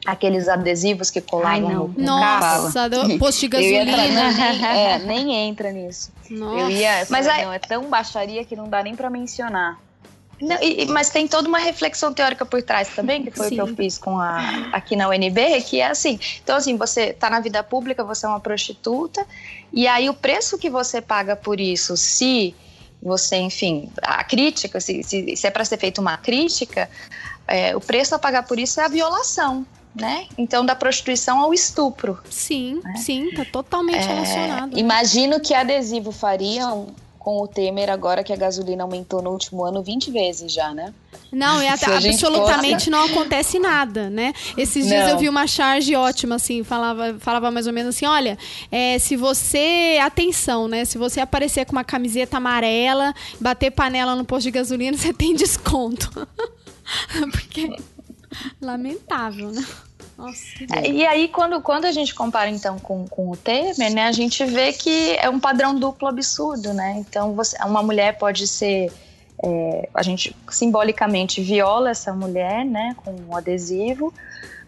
O: aqueles adesivos que colavam Ai, no, no
A: Nossa, do posto de gasolina.
O: nem, é, nem entra nisso. Nossa. Eu ia, mas aí, não, é tão baixaria que não dá nem para mencionar. Não, e, mas tem toda uma reflexão teórica por trás também, que foi Sim. o que eu fiz com a, aqui na UNB, que é assim, então assim, você está na vida pública, você é uma prostituta, e aí o preço que você paga por isso, se você, enfim, a crítica, se, se, se é para ser feita uma crítica, é, o preço a pagar por isso é a violação. Né? Então, da prostituição ao estupro.
A: Sim, né? sim, tá totalmente é, relacionado.
D: Imagino que adesivo fariam com o Temer agora que a gasolina aumentou no último ano 20 vezes já, né?
A: Não, é absolutamente não acontece nada, né? Esses dias não. eu vi uma charge ótima, assim, falava, falava mais ou menos assim, olha, é, se você, atenção, né? Se você aparecer com uma camiseta amarela, bater panela no posto de gasolina, você tem desconto. Porque, lamentável, né?
O: Nossa, é, e aí, quando, quando a gente compara, então, com, com o Temer, né, a gente vê que é um padrão duplo absurdo, né? Então, você, uma mulher pode ser... É, a gente simbolicamente viola essa mulher, né, com um adesivo,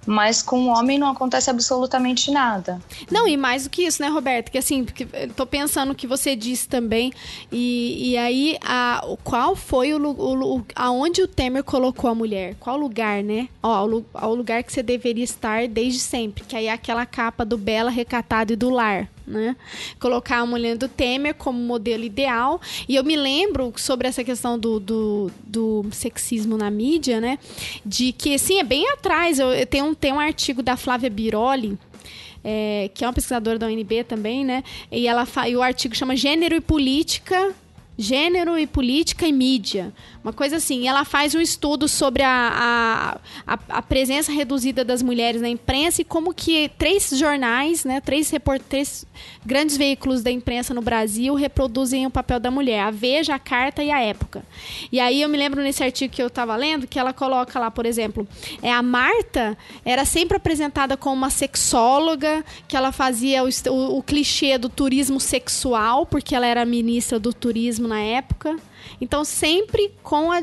O: mas com o homem não acontece absolutamente nada.
A: Não, e mais do que isso, né, Roberto? Que assim, porque tô pensando que você disse também, e, e aí, a, qual foi o, o, aonde o Temer colocou a mulher? Qual lugar, né? Ó, o, o lugar que você deveria estar desde sempre, que aí é aquela capa do Bela, Recatado e do Lar né? Colocar a mulher do Temer como modelo ideal. E eu me lembro sobre essa questão do, do, do sexismo na mídia, né? De que, assim, é bem atrás. Eu, eu tenho, um, tenho um artigo da Flávia Biroli. É, que é uma pesquisadora da UNB também, né? E, ela e o artigo chama Gênero e Política Gênero e Política e Mídia. Uma coisa assim. Ela faz um estudo sobre a, a, a, presença reduzida das mulheres na imprensa e como que três jornais, né, três, três grandes veículos da imprensa no Brasil reproduzem o papel da mulher. A Veja, a Carta e a Época. E aí eu me lembro nesse artigo que eu estava lendo que ela coloca lá, por exemplo, é a Marta era sempre apresentada como uma sexóloga, que ela fazia o, o, o clichê do turismo sexual, porque ela era ministra do turismo na época. Então, sempre com a,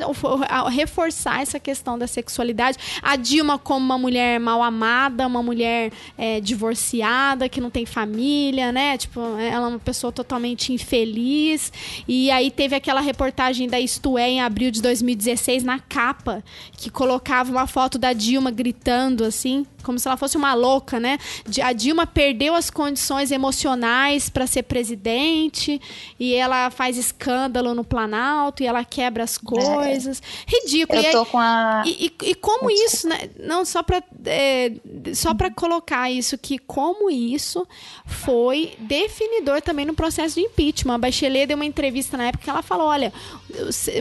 A: a, reforçar essa questão da sexualidade. A Dilma como uma mulher mal amada, uma mulher é, divorciada, que não tem família, né? Tipo, ela é uma pessoa totalmente infeliz. E aí teve aquela reportagem da Isto É em abril de 2016 na capa, que colocava uma foto da Dilma gritando assim, como se ela fosse uma louca, né? A Dilma perdeu as condições emocionais para ser presidente e ela faz escândalo no Planalto e ela quebra as coisas. É. Ridículo.
O: Eu tô com a...
A: e, e, e como isso, né? Não, só para é, só para colocar isso, que como isso foi definidor também no processo de impeachment. A Bachelet deu uma entrevista na época que ela falou, olha,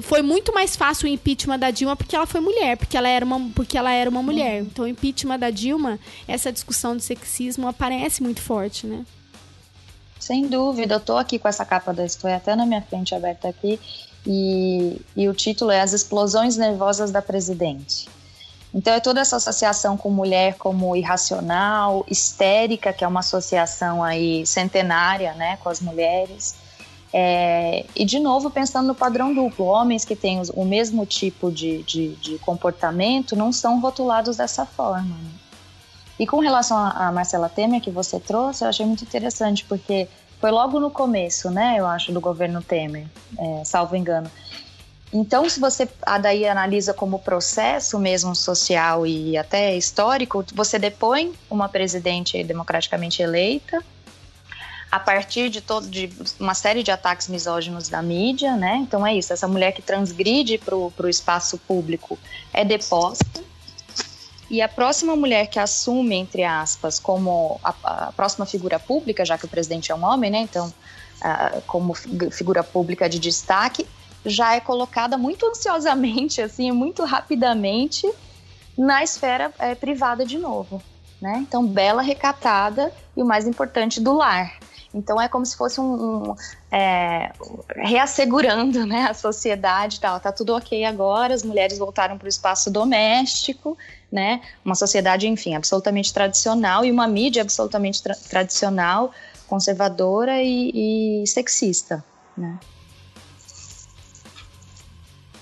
A: foi muito mais fácil o impeachment da Dilma porque ela foi mulher, porque ela era uma, porque ela era uma mulher. Uhum. Então o impeachment da Dilma Dilma, essa discussão de sexismo aparece muito forte, né?
O: Sem dúvida, eu tô aqui com essa capa da Estou até na minha frente aberta aqui, e, e o título é As Explosões Nervosas da Presidente. Então é toda essa associação com mulher como irracional, histérica, que é uma associação aí centenária, né, com as mulheres. É, e de novo pensando no padrão duplo, homens que têm o mesmo tipo de, de, de comportamento não são rotulados dessa forma. Né? E com relação a, Marcela Temer, que você trouxe, eu achei muito interessante, porque foi logo no começo, né, eu acho, do governo Temer, é, salvo engano. Então, se você daí analisa como processo mesmo social e até histórico, você depõe uma presidente democraticamente eleita a partir de todo de uma série de ataques misóginos da mídia, né? Então é isso, essa mulher que transgride para o espaço público é deposta e a próxima mulher que assume, entre aspas, como a, a próxima figura pública, já que o presidente é um homem, né? Então, como figura pública de destaque, já é colocada muito ansiosamente, assim, muito rapidamente na esfera é, privada de novo, né? Então, bela, recatada e o mais importante, do lar. Então é como se fosse um, um é, reassegurando né, a sociedade tal. Tá tudo ok agora, as mulheres voltaram para o espaço doméstico, né? Uma sociedade, enfim, absolutamente tradicional e uma mídia absolutamente tra tradicional, conservadora e, e sexista, né?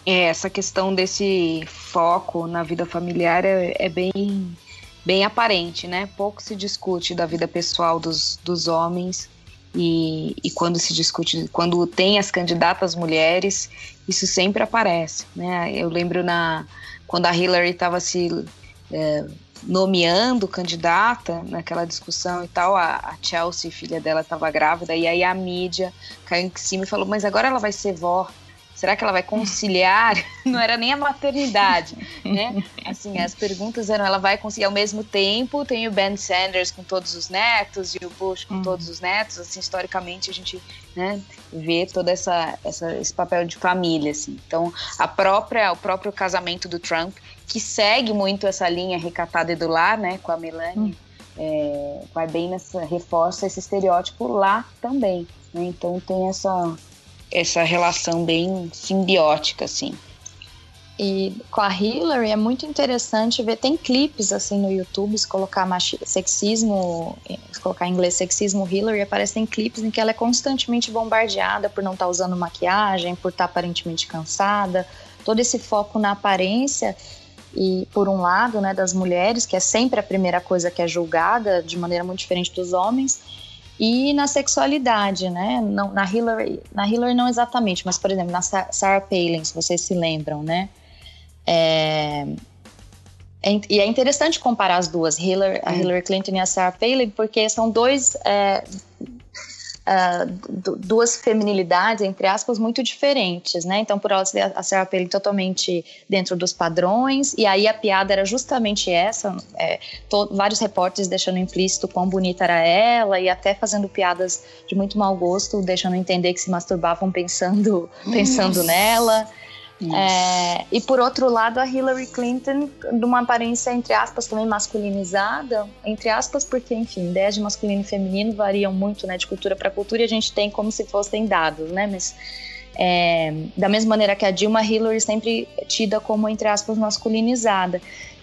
D: É, essa questão desse foco na vida familiar é, é, bem, bem aparente, né? Pouco se discute da vida pessoal dos, dos homens e, e quando se discute, quando tem as candidatas mulheres, isso sempre aparece, né? Eu lembro na quando a Hillary estava se é, nomeando candidata naquela discussão e tal, a, a Chelsea, filha dela, estava grávida, e aí a mídia caiu em cima e falou: Mas agora ela vai ser vó. Será que ela vai conciliar? Não era nem a maternidade, né? Assim, as perguntas eram: ela vai conciliar ao mesmo tempo? Tem o Ben Sanders com todos os netos e o Bush com uhum. todos os netos. Assim, historicamente a gente né, vê todo essa, essa, esse papel de família, assim. Então, a própria, o próprio casamento do Trump que segue muito essa linha recatada e do lar, né, com a Melania, hum. é, vai bem nessa, reforça esse estereótipo lá também, né, então tem essa, essa relação bem simbiótica, assim.
O: E com a Hillary é muito interessante ver, tem clipes assim no YouTube, se colocar sexismo, se colocar em inglês sexismo Hillary, aparecem clipes em que ela é constantemente bombardeada por não estar tá usando maquiagem, por estar tá aparentemente cansada, todo esse foco na aparência e por um lado, né, das mulheres, que é sempre a primeira coisa que é julgada de maneira muito diferente dos homens, e na sexualidade, né? Não, na Hillary, na Hillary não exatamente, mas por exemplo na Sarah Palin, se vocês se lembram, né? É, é, e é interessante comparar as duas, Hillary, a Hillary Clinton e a Sarah Palin, porque são dois é, uh, duas feminilidades, entre aspas, muito diferentes, né? Então, por ela ser a Sarah Palin totalmente dentro dos padrões, e aí a piada era justamente essa, é, vários repórteres deixando implícito quão bonita era ela, e até fazendo piadas de muito mau gosto, deixando entender que se masturbavam pensando, pensando nela. É, e por outro lado, a Hillary Clinton, de uma aparência, entre aspas, também masculinizada, entre aspas, porque, enfim, ideias de masculino e feminino variam muito, né, de cultura para cultura, e a gente tem como se fossem dados, né, mas é, da mesma maneira que a Dilma, Hillary sempre tida como, entre aspas, masculinizada.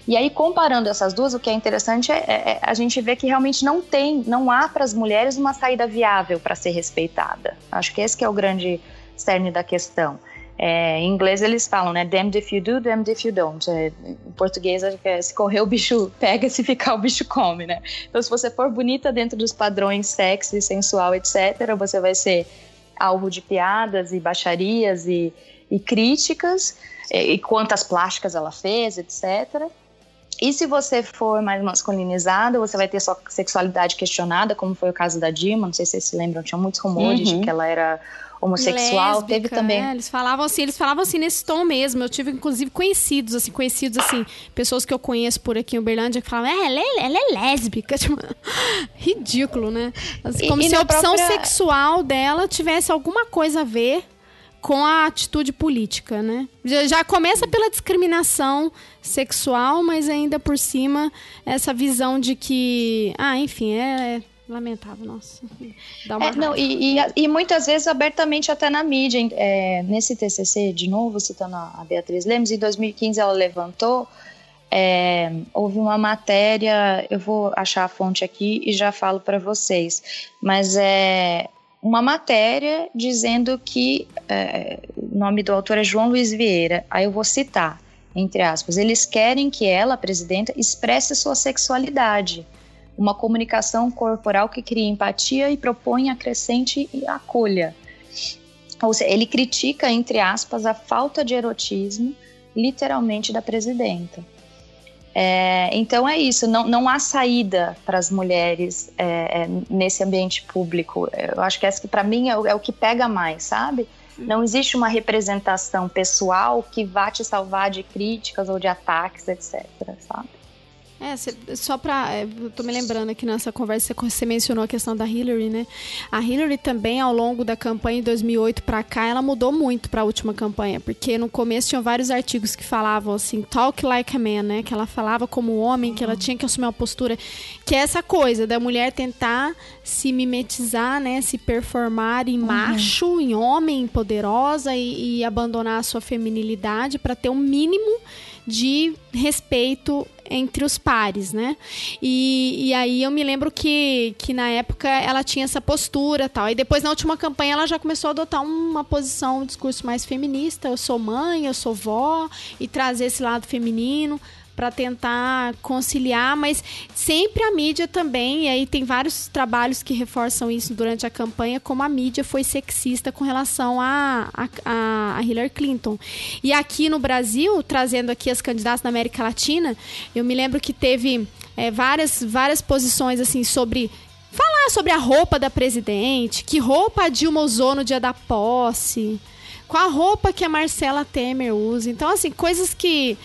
O: E aí, comparando essas duas, o que é interessante é, é, é a gente ver que realmente não tem, não há para as mulheres uma saída viável para ser respeitada. Acho que esse que é o grande cerne da questão. É, em inglês eles falam, né? Damned if you do, damned if you don't. É, em português, é, se correr o bicho pega, se ficar o bicho come, né? Então, se você for bonita dentro dos padrões sexy, sensual, etc., você vai ser alvo de piadas e baixarias e, e críticas, e, e quantas plásticas ela fez, etc. E se você for mais masculinizada, você vai ter sua sexualidade questionada, como foi o caso da Dilma. Não sei se vocês se lembram, tinha muitos rumores uhum. de que ela era homossexual. Lésbica, Teve também.
A: É, eles falavam assim, eles falavam assim nesse tom mesmo. Eu tive, inclusive, conhecidos, assim, conhecidos, assim, pessoas que eu conheço por aqui em Uberlândia que falavam, é, ela é, ela é lésbica. Tipo, ridículo, né? Assim, como e, se e a opção própria... sexual dela tivesse alguma coisa a ver com a atitude política, né? Já, já, começa pela discriminação sexual, mas ainda por cima essa visão de que, ah, enfim, é, é lamentável, nossa.
O: Dá uma é, não, e, e, e, muitas vezes abertamente até na mídia, é, nesse TCC, de novo citando a Beatriz Lemos, em 2015 ela levantou, é, houve uma matéria, eu vou achar a fonte aqui e já falo para vocês, mas é uma matéria dizendo que é, o nome do autor é João Luiz Vieira. Aí eu vou citar, entre aspas, eles querem que ela, a presidenta, expresse sua sexualidade. Uma comunicação corporal que crie empatia e propõe acrescente e acolha. Ou seja, ele critica, entre aspas, a falta de erotismo, literalmente, da presidenta. É, então é isso, não, não há saída para as mulheres é, é, nesse ambiente público. Eu acho que essa que para mim é o, é o, que pega mais, sabe? Não existe uma representação pessoal que vá te salvar de críticas ou de ataques, etc. Sabe?
A: É, cê, só pra. É, eu tô me lembrando aqui nessa conversa, você mencionou a questão da Hillary, né? A Hillary também, ao longo da campanha de 2008 pra cá, ela mudou muito pra última campanha, porque no começo tinham vários artigos que falavam assim, talk like a man, né? Que ela falava como homem, que ela tinha que assumir uma postura. Que é essa coisa da mulher tentar se mimetizar, né? Se performar em uhum. macho, em homem, poderosa e, e abandonar a sua feminilidade para ter um mínimo de respeito entre os pares, né? E, e aí eu me lembro que, que na época ela tinha essa postura tal. E depois na última campanha ela já começou a adotar uma posição, um discurso mais feminista. Eu sou mãe, eu sou vó, e trazer esse lado feminino para tentar conciliar, mas sempre a mídia também, e aí tem vários trabalhos que reforçam isso durante a campanha, como a mídia foi sexista com relação a, a, a Hillary Clinton. E aqui no Brasil, trazendo aqui as candidatas da América Latina, eu me lembro que teve é, várias, várias posições assim sobre falar sobre a roupa da presidente, que roupa a Dilma usou no dia da posse, qual a roupa que a Marcela Temer usa. Então, assim, coisas que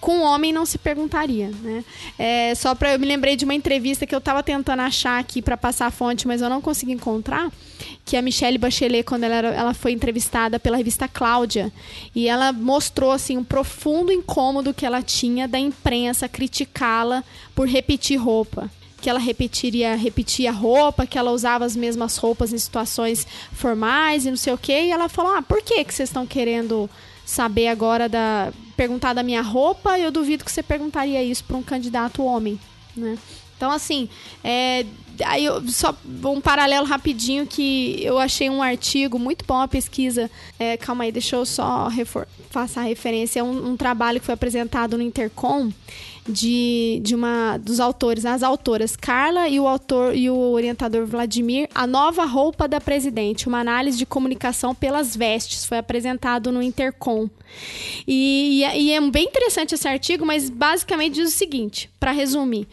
A: com homem não se perguntaria, né? É, só para eu me lembrei de uma entrevista que eu estava tentando achar aqui para passar a fonte, mas eu não consegui encontrar, que a Michelle Bachelet quando ela, era, ela foi entrevistada pela revista Cláudia, e ela mostrou assim um profundo incômodo que ela tinha da imprensa criticá-la por repetir roupa que ela repetiria, repetia roupa, que ela usava as mesmas roupas em situações formais e não sei o quê. E ela falou: "Ah, por que que vocês estão querendo saber agora da perguntar da minha roupa, eu duvido que você perguntaria isso para um candidato homem, né? Então, assim, é, aí eu, só um paralelo rapidinho que eu achei um artigo muito bom, a pesquisa. É, calma aí, deixa eu só passar a referência. É um, um, trabalho que foi apresentado no Intercom de, de uma dos autores, as autoras Carla e o autor e o orientador Vladimir, a nova roupa da presidente, uma análise de comunicação pelas vestes, foi apresentado no Intercom. E, e é bem interessante esse artigo, mas basicamente diz o seguinte, para resumir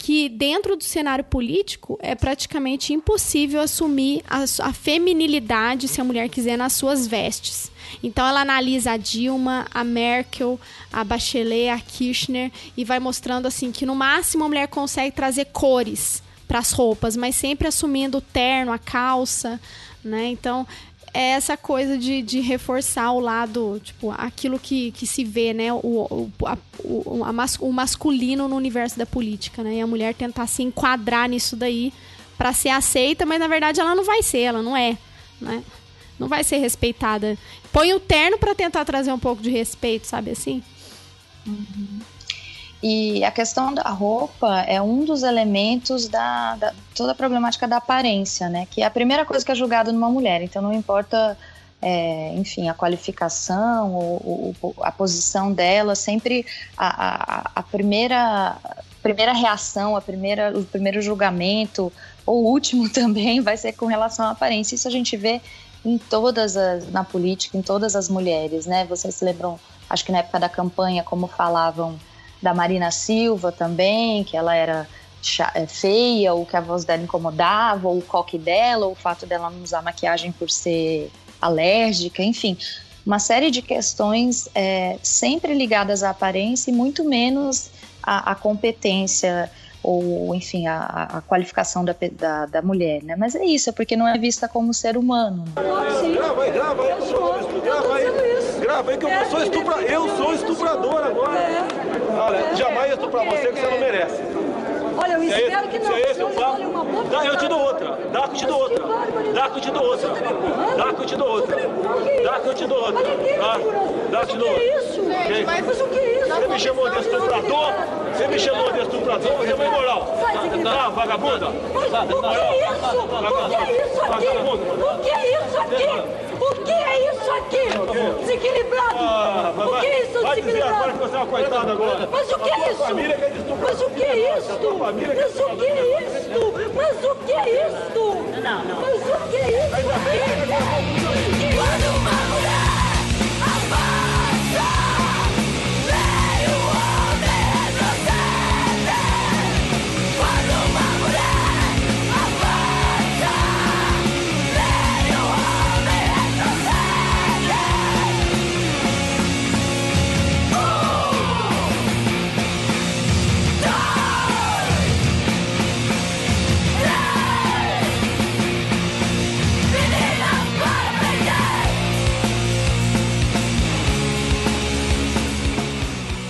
A: que dentro do cenário político é praticamente impossível assumir a, a, feminilidade, se a mulher quiser, nas suas vestes. Então ela analisa a Dilma, a Merkel, a Bachelet, a Kirchner e vai mostrando assim que no máximo a mulher consegue trazer cores para as roupas, mas sempre assumindo o terno, a calça, né? Então é essa coisa de, de reforçar o lado, tipo, aquilo que, que se vê, né? O, o, a, o, a mas, o masculino no universo da política, né? E a mulher tentar se enquadrar nisso daí para ser aceita, mas na verdade ela não vai ser, ela não é, né? Não vai ser respeitada. Põe o terno para tentar trazer um pouco de respeito, sabe assim?
O: Uhum. E a questão da roupa é um dos elementos da, da, toda a problemática da aparência, né? Que é a primeira coisa que é julgada numa mulher. Então não importa é, enfim, a qualificação, o, o, a posição dela, sempre a, a, a primeira primeira reação, a primeira, o primeiro julgamento, ou último também, vai ser com relação à aparência. Isso a gente vê em todas as, na política, em todas as mulheres, né? Vocês se lembram, acho que na época da campanha, como falavam da Marina Silva também, que ela era é, feia, ou que a voz dela incomodava, ou o coque dela, ou o fato dela não usar maquiagem por ser alérgica, enfim, uma série de questões é, sempre ligadas à aparência e muito menos à, à competência ou, enfim, a, a qualificação da, da, da, mulher, né? Mas é isso, é porque não é vista como ser humano.
F: Sim. Grava aí, grava aí, grava aí, grava aí que eu sou estuprador, eu sou estuprador agora. É. Olha, jamais estuprar você que você não merece.
P: Olha, eu é espero que não.
F: Se é esse o papo, dá, eu te dou outra. Dá que eu te dou outra. Dá que eu te dou outra. Dá que eu te dou outra. Dá que eu te dou outra. Dá que eu te dou outra.
P: O que é isso? Mas o que é isso?
F: Você me chamou de estuprador? Você me chamou de estuprador? Você é imoral. Tá, vagabunda?
P: O que é isso? O que é isso aqui? O que é isso aqui? O que é isso aqui? Desequilibrado! Ah, o que é isso
F: vai dizer agora que você é uma coitada agora.
P: Mas o que é isso? Mas o que é isso? Mas o que é isso? Mas o que é isso? Não, não. Mas o que é isso?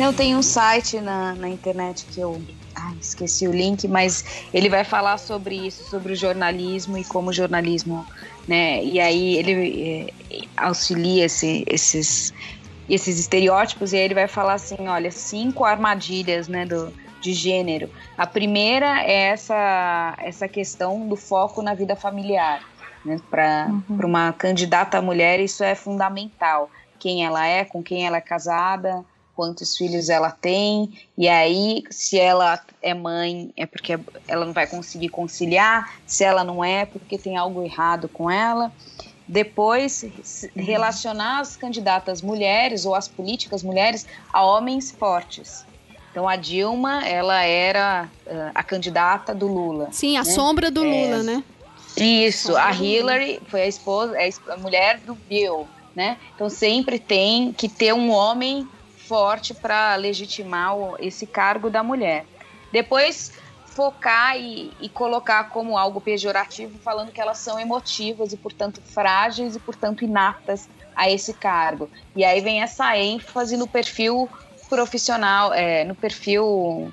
D: Não, tem um site na, na internet que eu ai, esqueci o link, mas ele vai falar sobre isso, sobre o jornalismo e como o jornalismo, né? E aí ele é, auxilia esse, esses, esses estereótipos e aí ele vai falar assim, olha, cinco armadilhas, né, do, de gênero. A primeira é essa, essa questão do foco na vida familiar. Né? Para uhum. uma candidata mulher, isso é fundamental. Quem ela é, com quem ela é casada, quantos filhos ela tem, e aí, se ela é mãe, é porque ela não vai conseguir conciliar, se ela não é, porque tem algo errado com ela. Depois, relacionar as candidatas mulheres ou as políticas mulheres a homens fortes. Então, a Dilma, ela era uh, a candidata do Lula.
A: Sim, a né? sombra do é, Lula, né?
D: Isso, a Hillary foi a esposa, a mulher do Bill, né? Então, sempre tem que ter um homem forte para legitimar esse cargo da mulher. Depois focar e, e, colocar como algo pejorativo, falando que elas são emotivas e, portanto, frágeis e, portanto, inatas a esse cargo. E aí vem essa ênfase no perfil profissional, é, no perfil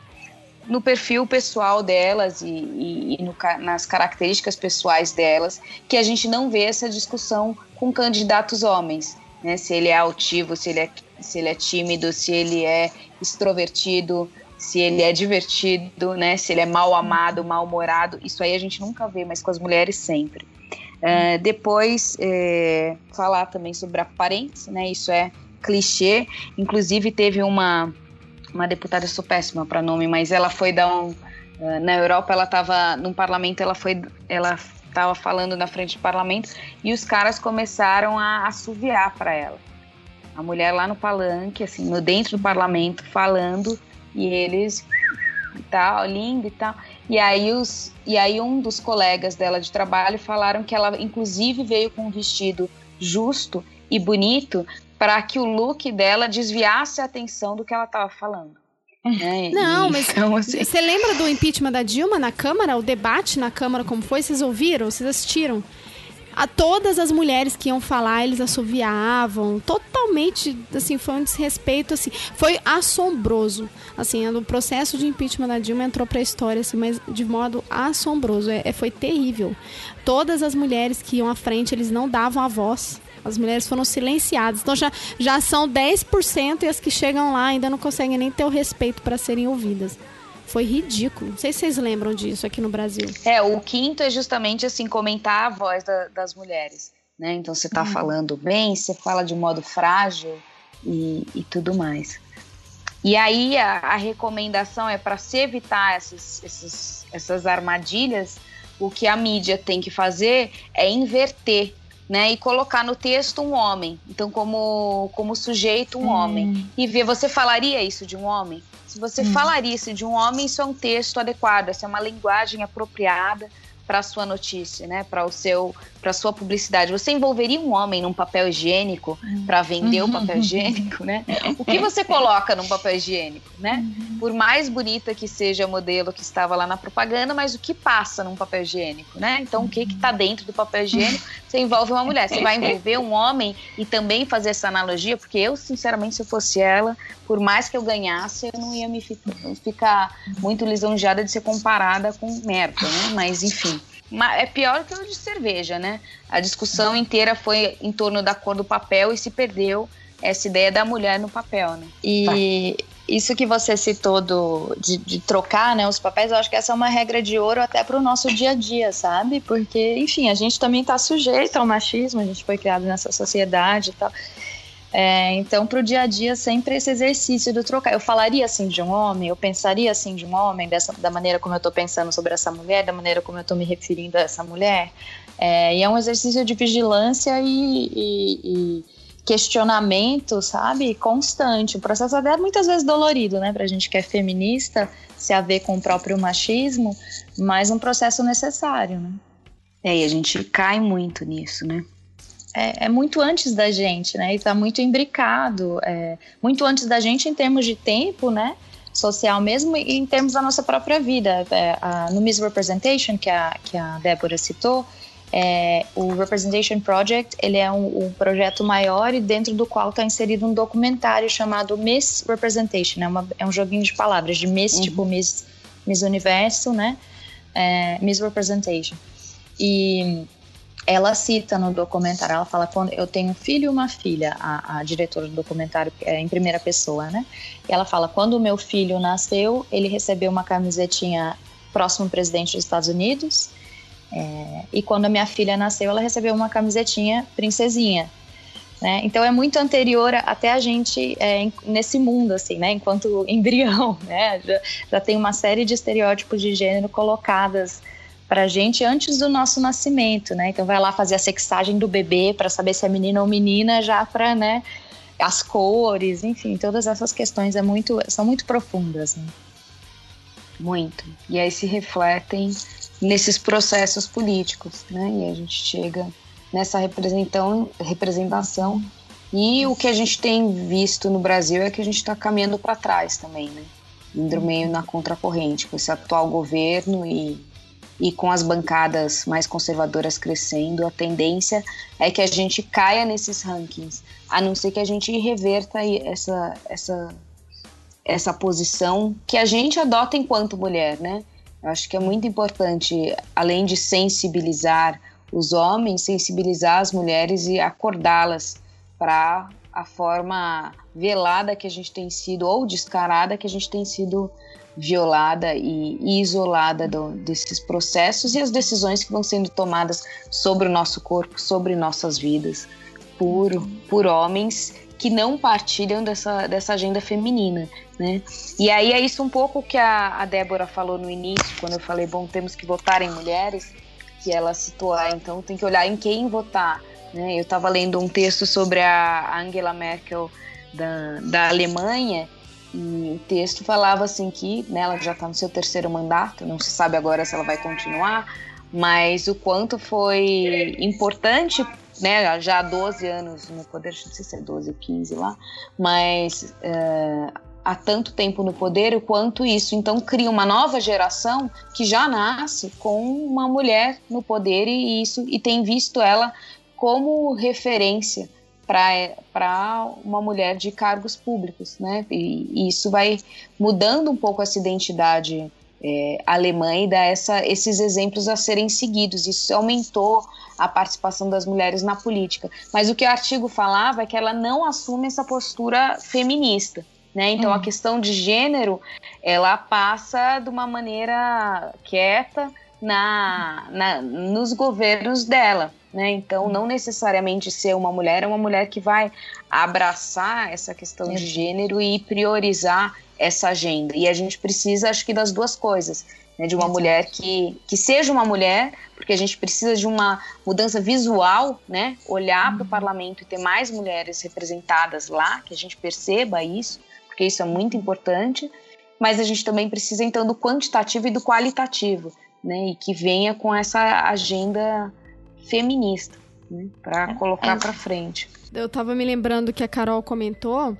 D: no perfil pessoal delas e, e, e no, nas características pessoais delas, que a gente não vê essa discussão com candidatos homens, né? Se ele é altivo, se ele é se ele é tímido, se ele é extrovertido, se ele é divertido, né? Se ele é mal amado, mal humorado. Isso aí a gente nunca vê, mas com as mulheres sempre. Uh, depois é, falar também sobre aparência, né? Isso é clichê. Inclusive teve uma uma deputada, eu sou péssima para nome, mas ela foi dar um uh, na Europa, ela estava no parlamento, ela foi ela estava falando na frente do parlamento e os caras começaram a assoviar para ela a mulher lá no palanque, assim, no dentro do parlamento, falando, e eles e tal, lindo e tal. E aí, os, e aí um dos colegas dela de trabalho falaram que ela inclusive veio com um vestido justo e bonito para que o look dela desviasse a atenção do que ela estava falando.
A: Né? Não, mas então, assim... você lembra do impeachment da Dilma na Câmara? O debate na Câmara, como foi? Vocês ouviram? Vocês assistiram? A todas as mulheres que iam falar, eles assoviavam, totalmente, assim, foi um desrespeito, assim, foi assombroso, assim, o processo de impeachment da Dilma entrou para a história, assim, mas de modo assombroso, é, é, foi terrível. Todas as mulheres que iam à frente, eles não davam a voz, as mulheres foram silenciadas, então já, já são 10% e as que chegam lá ainda não conseguem nem ter o respeito para serem ouvidas. Foi ridículo. Não sei se vocês lembram disso aqui no Brasil.
D: É, o quinto é justamente assim, comentar a voz da, das mulheres. né? Então você está uhum. falando bem, você fala de modo frágil e, e tudo mais. E aí a, a recomendação é para se evitar esses, esses, essas armadilhas, o que a mídia tem que fazer é inverter, né? E colocar no texto um homem. Então, como, como sujeito, um hum. homem. E ver, você falaria isso de um homem? Se você hum. falaria isso de um homem, isso é um texto adequado, essa é uma linguagem apropriada para a sua notícia, né? Para o seu, para sua publicidade. Você envolveria um homem num papel higiênico para vender o papel higiênico, né? O que você coloca num papel higiênico, né? Por mais bonita que seja o modelo que estava lá na propaganda, mas o que passa num papel higiênico, né? Então o que que está dentro do papel higiênico? Você envolve uma mulher, você vai envolver um homem e também fazer essa analogia, porque eu sinceramente se eu fosse ela, por mais que eu ganhasse, eu não ia me ficar muito lisonjeada de ser comparada com merda, né? Mas enfim é pior que o de cerveja, né? A discussão inteira foi em torno da cor do papel e se perdeu essa ideia da mulher no papel, né?
O: E isso que você citou do, de, de, trocar né, os papéis, eu acho que essa é uma regra de ouro até para o nosso dia a dia, sabe? Porque, enfim, a gente também está sujeito ao machismo, a gente foi criado nessa sociedade e tal. É, então, para o dia a dia, sempre esse exercício do trocar. Eu falaria assim de um homem, eu pensaria assim de um homem, dessa, da maneira como eu estou pensando sobre essa mulher, da maneira como eu estou me referindo a essa mulher. É, e é um exercício de vigilância e, e, e, questionamento, sabe? Constante. Um processo até muitas vezes dolorido, né? Para a gente que é feminista, se haver com o próprio machismo, mas um processo necessário, né?
D: É, e a gente cai muito nisso, né?
O: É, é, muito antes da gente, né? E está muito imbricado, é, muito antes da gente em termos de tempo, né? Social mesmo e em termos da nossa própria vida. É, a, no Misrepresentation, que a, que a Débora citou, é, o Representation Project ele é um, um, projeto maior e dentro do qual está inserido um documentário chamado Miss Representation. É, uma, é um joguinho de palavras, de Miss, uhum. tipo Miss, Miss Universo, né? É, Miss Representation. E ela cita no documentário, ela fala quando eu tenho um filho e uma filha, a, a diretora do documentário é em primeira pessoa, né? E ela fala quando o meu filho nasceu, ele recebeu uma camisetinha próximo presidente dos Estados Unidos, é, e quando a minha filha nasceu, ela recebeu uma camisetinha princesinha. Né? Então é muito anterior até a gente é, nesse mundo, assim, né? Enquanto embrião, né? Já, já tem uma série de estereótipos de gênero colocadas para gente antes do nosso nascimento, né? Então vai lá fazer a sexagem do bebê para saber se é menino ou menina, já para, né? As cores, enfim, todas essas questões é muito, são muito profundas. Né?
D: Muito. E aí se refletem nesses processos políticos, né? E a gente chega nessa representação e o que a gente tem visto no Brasil é que a gente está caminhando para trás também, né? Indo meio na contracorrente com esse atual governo e e com as bancadas mais conservadoras crescendo, a tendência é que a gente caia nesses rankings, a não ser que a gente reverta essa, essa, essa posição que a gente adota enquanto mulher, né? Eu acho que é muito importante, além de sensibilizar os homens, sensibilizar as mulheres e acordá-las para a forma velada que a gente tem sido, ou descarada que a gente tem sido violada e, isolada do, desses processos e as decisões que vão sendo tomadas sobre o nosso corpo, sobre nossas vidas, por, por homens que não partilham dessa, dessa agenda feminina, né? E aí é isso um pouco que a, a Débora falou no início, quando eu falei, bom, temos que votar em mulheres, que ela citou, ah, então tem que olhar em quem votar, né? Eu estava lendo um texto sobre a Angela Merkel da, da Alemanha, e o texto falava assim que né, ela já está no seu terceiro mandato, não se sabe agora se ela vai continuar, mas o quanto foi importante, né, já há 12 anos no poder, não sei se é 12 ou 15 lá, mas é, há tanto tempo no poder, o quanto isso então cria uma nova geração que já nasce com uma mulher no poder e isso e tem visto ela como referência para uma mulher de cargos públicos, né? E, e, isso vai mudando um pouco essa identidade é, alemã e dá essa, esses exemplos a serem seguidos. Isso aumentou a participação das mulheres na política. Mas o que o artigo falava é que ela não assume essa postura feminista. Né? Então, a uhum. questão de gênero, ela passa de uma maneira quieta, na, na, nos governos dela. Né? Então, não necessariamente ser uma mulher é uma mulher que vai abraçar essa questão de gênero e priorizar essa agenda. E a gente precisa, acho que, das duas coisas. Né? De uma mulher que, que seja uma mulher, porque a gente precisa de uma mudança visual, né? olhar uhum. para o parlamento e ter mais mulheres representadas lá, que a gente perceba isso, porque isso é muito importante. Mas a gente também precisa, então, do quantitativo e do qualitativo né, e que venha com essa agenda feminista né, para é, colocar é. para frente.
A: Eu estava me lembrando que a Carol comentou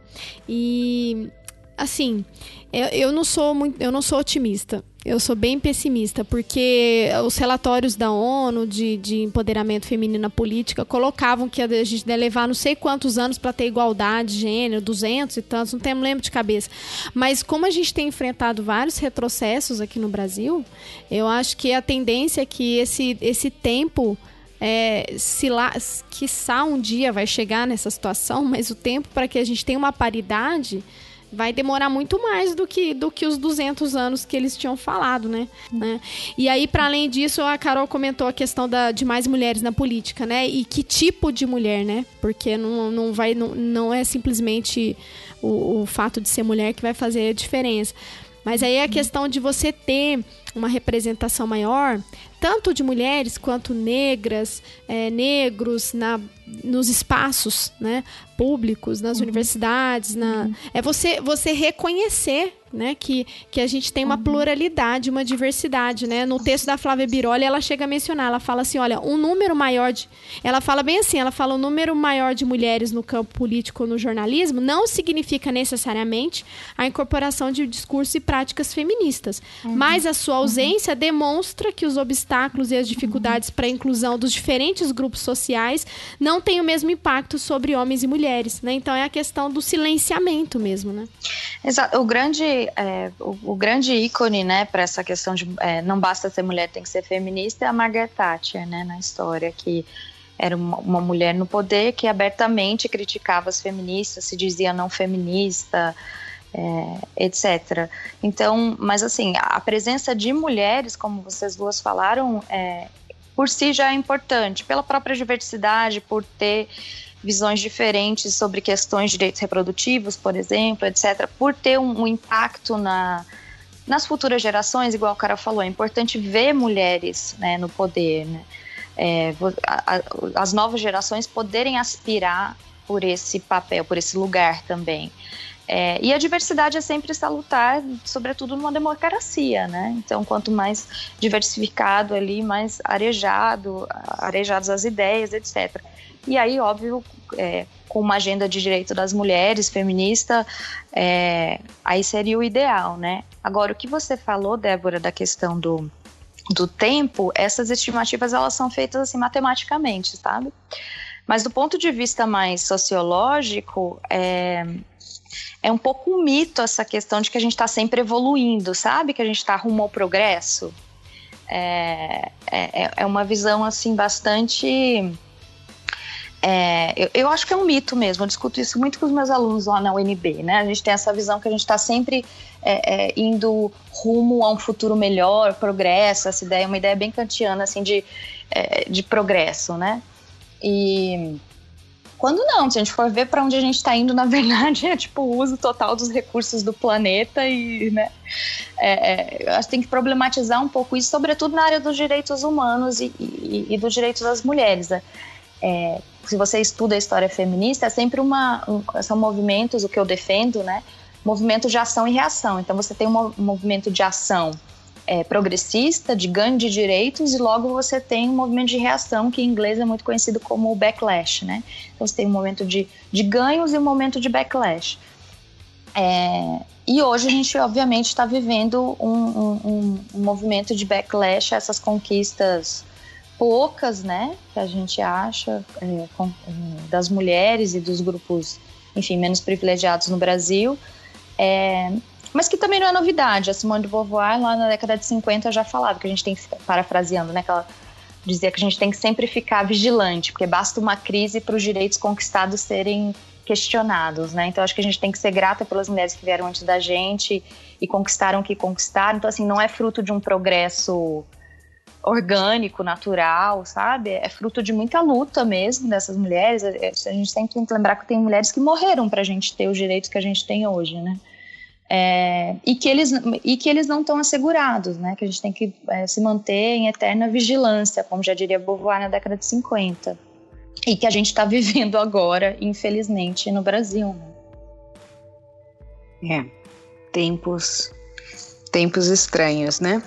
A: e assim, eu, eu não sou muito, eu não sou otimista. Eu sou bem pessimista, porque os relatórios da ONU de, de empoderamento feminino na política colocavam que a gente ia levar não sei quantos anos para ter igualdade de gênero, 200 e tantos, não tenho lembro de cabeça. Mas como a gente tem enfrentado vários retrocessos aqui no Brasil, eu acho que a tendência é que esse, esse tempo é, se lá, quiçá um dia vai chegar nessa situação, mas o tempo para que a gente tenha uma paridade vai demorar muito mais do que, do que os 200 anos que eles tinham falado, né? né? E aí, para além disso, a Carol comentou a questão da, de mais mulheres na política, né? E que tipo de mulher, né? Porque não, não, vai, não, não é simplesmente o, o fato de ser mulher que vai fazer a diferença. Mas aí a questão de você ter uma representação maior, tanto de mulheres quanto negras, é, negros na, nos espaços né, públicos, nas uhum. universidades, na, uhum. é você, você reconhecer né? Que, que a gente tem uma uhum. pluralidade, uma diversidade, né? No texto da Flávia Biroli, ela chega a mencionar, ela fala assim, olha, um número maior de... Ela fala bem assim, ela fala um número maior de mulheres no campo político ou no jornalismo não significa necessariamente a incorporação de discursos e práticas feministas, uhum. mas a sua ausência uhum. demonstra que os obstáculos e as dificuldades para a inclusão dos diferentes grupos sociais não têm o mesmo impacto sobre homens e mulheres, né? Então é a questão do silenciamento mesmo, né?
O: Exato. O grande é, o, o, grande ícone, né, para essa questão de é, não basta ser mulher, tem que ser feminista, é a Margaret Thatcher, né, na história, que era uma, uma mulher no poder que abertamente criticava as feministas, se dizia não feminista, é, etc. Então, mas assim, a presença de mulheres, como vocês duas falaram, é, por si já é importante, pela própria diversidade, por ter visões diferentes sobre questões de direitos reprodutivos, por exemplo, etc., por ter um, um impacto na, nas futuras gerações, igual o cara falou, é importante ver mulheres né, no poder, né? É, a, a, as novas gerações poderem aspirar por esse papel, por esse lugar também. É, e a diversidade é sempre salutar, sobretudo numa democracia, né? Então, quanto mais diversificado ali, mais arejado, arejadas as ideias, etc. E aí, óbvio, é, com uma agenda de direito das mulheres, feminista, é, aí seria o ideal, né? Agora, o que você falou, Débora, da questão do, do tempo, essas estimativas elas são feitas assim matematicamente, sabe? Mas do ponto de vista mais sociológico, é, é um pouco um mito essa questão de que a gente está sempre evoluindo, sabe? Que a gente está rumo ao progresso. É, é, é uma visão assim bastante é, eu, eu, acho que é um mito mesmo, eu discuto isso muito com os meus alunos lá na UNB, né? A gente tem essa visão que a gente está sempre é, é, indo rumo a um futuro melhor, progresso, essa ideia, uma ideia bem kantiana, assim, de, é, de progresso, né? E quando não, se a gente for ver para onde a gente está indo, na verdade, é tipo o uso total dos recursos do planeta e, né? É, é, acho que tem que problematizar um pouco isso, sobretudo na área dos direitos humanos e, e, e dos direitos das mulheres. Né? É, se você estuda a história feminista, é sempre uma. Um, são movimentos, o que eu defendo, né? Movimento de ação e reação. Então você tem um movimento de ação é, progressista, de ganho de direitos, e logo você tem um movimento de reação, que em inglês é muito conhecido como o backlash, né? Então você tem um momento de, de ganhos e um momento de backlash. É, e hoje a gente, obviamente, está vivendo um, um, um, movimento de backlash essas conquistas poucas, né, que a gente acha é, com, das mulheres e dos grupos, enfim, menos privilegiados no Brasil, é, mas que também não é novidade. A Simone de Beauvoir, lá na década de 50, já falava que a gente tem parafraseando, né, que ela dizia que a gente tem que sempre ficar vigilante, porque basta uma crise para os direitos conquistados serem questionados, né? Então acho que a gente tem que ser grata pelas mulheres que vieram antes da gente e conquistaram o que conquistaram. Então assim, não é fruto de um progresso orgânico, natural, sabe? É fruto de muita luta mesmo dessas mulheres. A gente sempre tem que lembrar que tem mulheres que morreram para a gente ter os direitos que a gente tem hoje, né? É, e, que eles, e que eles não estão assegurados, né? Que a gente tem que é, se manter em eterna vigilância, como já diria Beauvoir na década de 50. E que a gente está vivendo agora, infelizmente, no Brasil.
D: Né? É, tempos, tempos estranhos, né?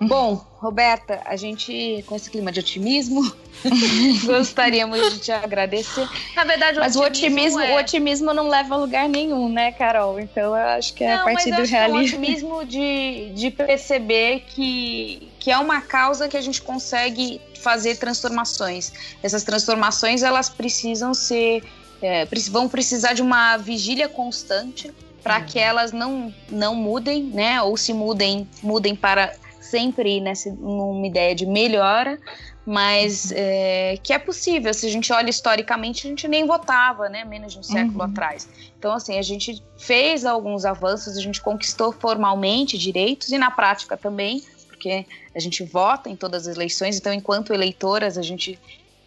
D: Bom, Roberta, a gente, com esse clima de otimismo, gostaríamos de te agradecer.
O: Na verdade, o
D: mas
O: otimismo,
D: o otimismo,
O: é... o otimismo não leva a lugar nenhum, né, Carol? Então eu acho que é
D: não,
O: a partir do realismo.
D: É o otimismo de, de perceber que, que é uma causa que a gente consegue fazer transformações. Essas transformações elas precisam ser, é, vão precisar de uma vigília constante para uhum. que elas não, não mudem, né? Ou se mudem, mudem para sempre nessa numa ideia de melhora, mas é, que é possível. Se a gente olha historicamente, a gente nem votava, né? Menos de um século uhum. atrás. Então, assim, a gente fez alguns avanços, a gente conquistou formalmente direitos e na prática também, porque a gente vota em todas as eleições. Então, enquanto eleitoras, a gente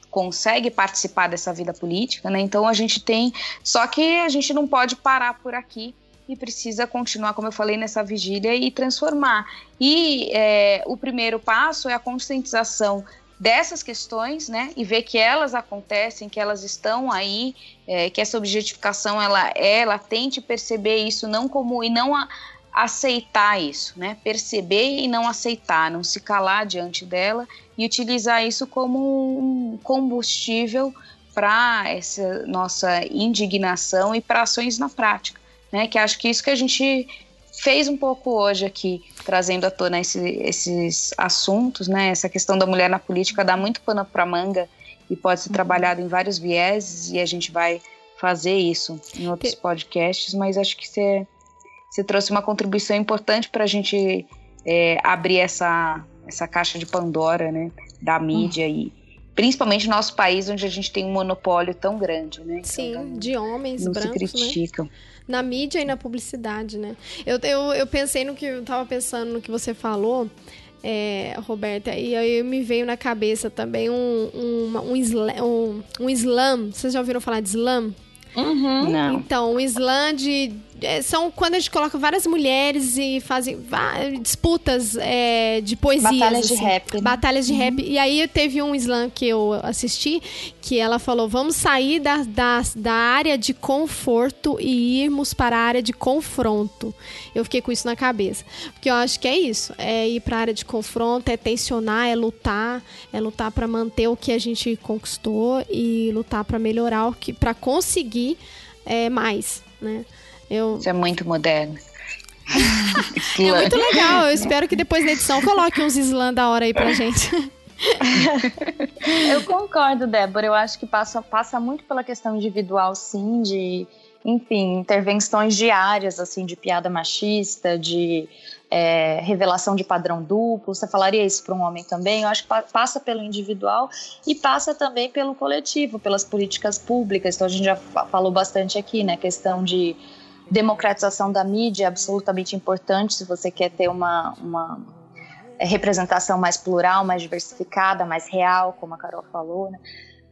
D: consegue participar dessa vida política, né? Então a gente tem, só que a gente não pode parar por aqui e precisa continuar, como eu falei, nessa vigília e transformar. E é, o primeiro passo é a conscientização dessas questões, né, e ver que elas acontecem, que elas estão aí, é, que essa objetificação ela é, ela tente perceber isso não como e não a, aceitar isso, né, perceber e não aceitar, não se calar diante dela e utilizar isso como um combustível para essa nossa indignação e para ações na prática né? Que acho que isso que a gente fez um pouco hoje aqui, trazendo à tona esse, esses assuntos, né? Essa questão da mulher na política dá muito pano para manga e pode ser uhum. trabalhado em vários vieses e a gente vai fazer isso em outros podcasts, mas acho que você, você trouxe uma contribuição importante para a gente é, abrir essa, essa caixa de Pandora, né? Da mídia uhum. e principalmente no nosso país, onde a gente tem um monopólio tão grande, né?
A: Sim, então, de homens
D: não
A: brancos,
D: se criticam.
A: Né? Na mídia e na publicidade, né? Eu, eu, eu pensei no que eu tava pensando no que você falou. É, Roberta, e aí me veio na cabeça também um, um, um, slam, um, um slam. Vocês já ouviram falar de slam?
D: Uhum. Não.
A: Então, o slam de, é, são quando a gente coloca várias mulheres e fazem disputas é, de poesias.
O: Batalhas
A: assim,
O: de rap. Né?
A: Batalhas de uhum. rap. E aí teve um slam que eu assisti que ela falou: vamos sair da, da, da área de conforto e irmos para a área de confronto. Eu fiquei com isso na cabeça. Porque eu acho que é isso. É ir para a área de confronto, é tensionar, é lutar, é lutar para manter o que a gente conquistou e lutar para melhorar o que. para conseguir é, mais, né? Eu...
D: Isso é muito moderno.
A: é muito legal. Eu espero que depois da edição coloque uns slam da hora aí pra gente.
O: eu concordo, Débora. Eu acho que passa, passa muito pela questão individual, sim, de, enfim, intervenções diárias, assim, de piada machista, de é, revelação de padrão duplo. Você falaria isso para um homem também? Eu acho que passa pelo individual e passa também pelo coletivo, pelas políticas públicas. Então a gente já falou bastante aqui, né? Questão de democratização da mídia é absolutamente importante se você quer ter uma, uma representação mais plural, mais diversificada, mais real, como a Carol falou, né?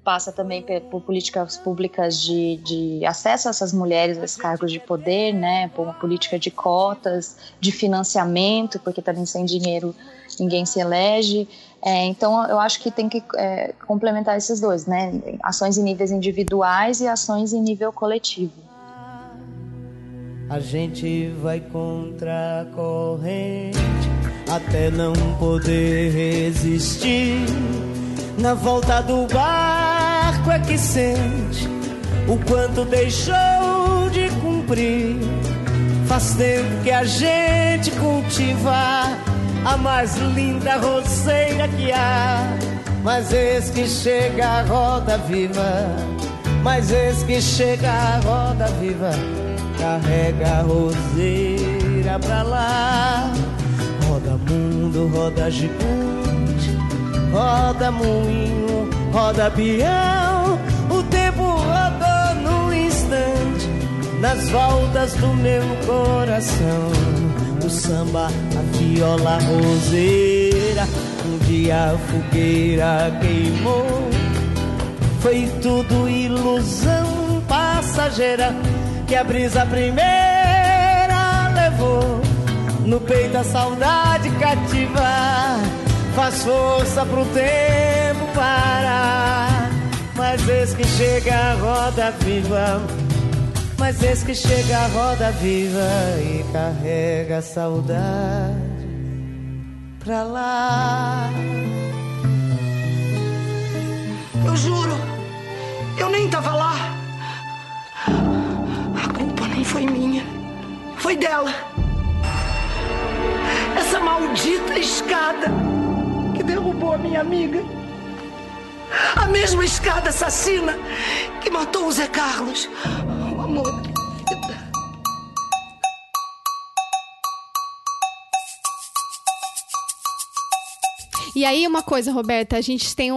O: passa também por políticas públicas de, de, acesso a essas mulheres a esses cargos de poder, né, por uma política de cotas, de financiamento, porque também sem dinheiro ninguém se elege. É, então, eu acho que tem que é, complementar esses dois, né, ações em níveis individuais e ações em nível coletivo.
Q: A gente vai contra a corrente até não poder resistir. Na volta do barco é que sente o quanto deixou de cumprir. Faz tempo que a gente cultiva a mais linda roseira que há. Mas eis que chega a roda viva, mas eis que chega a roda viva carrega a roseira pra lá. Roda mundo, roda gigante, roda moinho, roda peão. O tempo rodou num instante, nas voltas do meu coração. O samba, a viola, a roseira um dia a fogueira queimou. Foi tudo ilusão passageira que a brisa primeira levou. No peito a saudade cativa faz força pro tempo parar. Mas eis que chega a roda viva, mas eis que chega a roda viva e carrega a saudade pra lá.
P: Eu juro, eu nem tava lá. Foi minha, foi dela. Essa maldita escada que derrubou a minha amiga. A mesma escada assassina que matou o Zé Carlos. O amor.
A: E aí, uma coisa, Roberta, a gente tem o,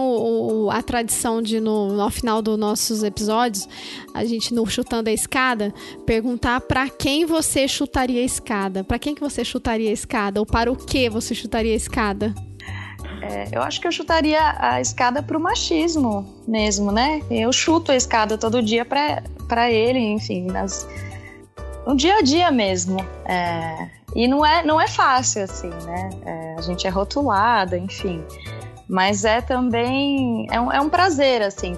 A: o- a tradição de, no, no final dos nossos episódios, a gente, no Chutando a Escada, perguntar pra quem você chutaria a escada. Pra quem que você chutaria a escada? Ou para o que você chutaria a escada?
O: É, eu acho que eu chutaria a escada pro machismo mesmo, né? Eu chuto a escada todo dia pra ele, enfim, nas, no dia a dia mesmo. É, e não é, não é fácil, assim, né? É, a gente é rotulada, enfim. Mas é também. É um, é um prazer, assim,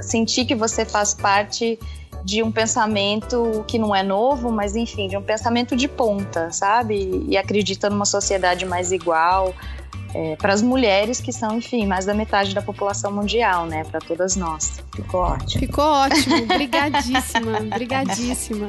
O: sentir que você faz parte de um pensamento que não é novo, mas enfim, de um pensamento de ponta, sabe? E acredita numa sociedade mais igual para as mulheres que são, enfim, mais da metade da população mundial, né? Para todas nós. Ficou ótimo.
A: Ficou ótimo, brigadíssima, brigadíssima.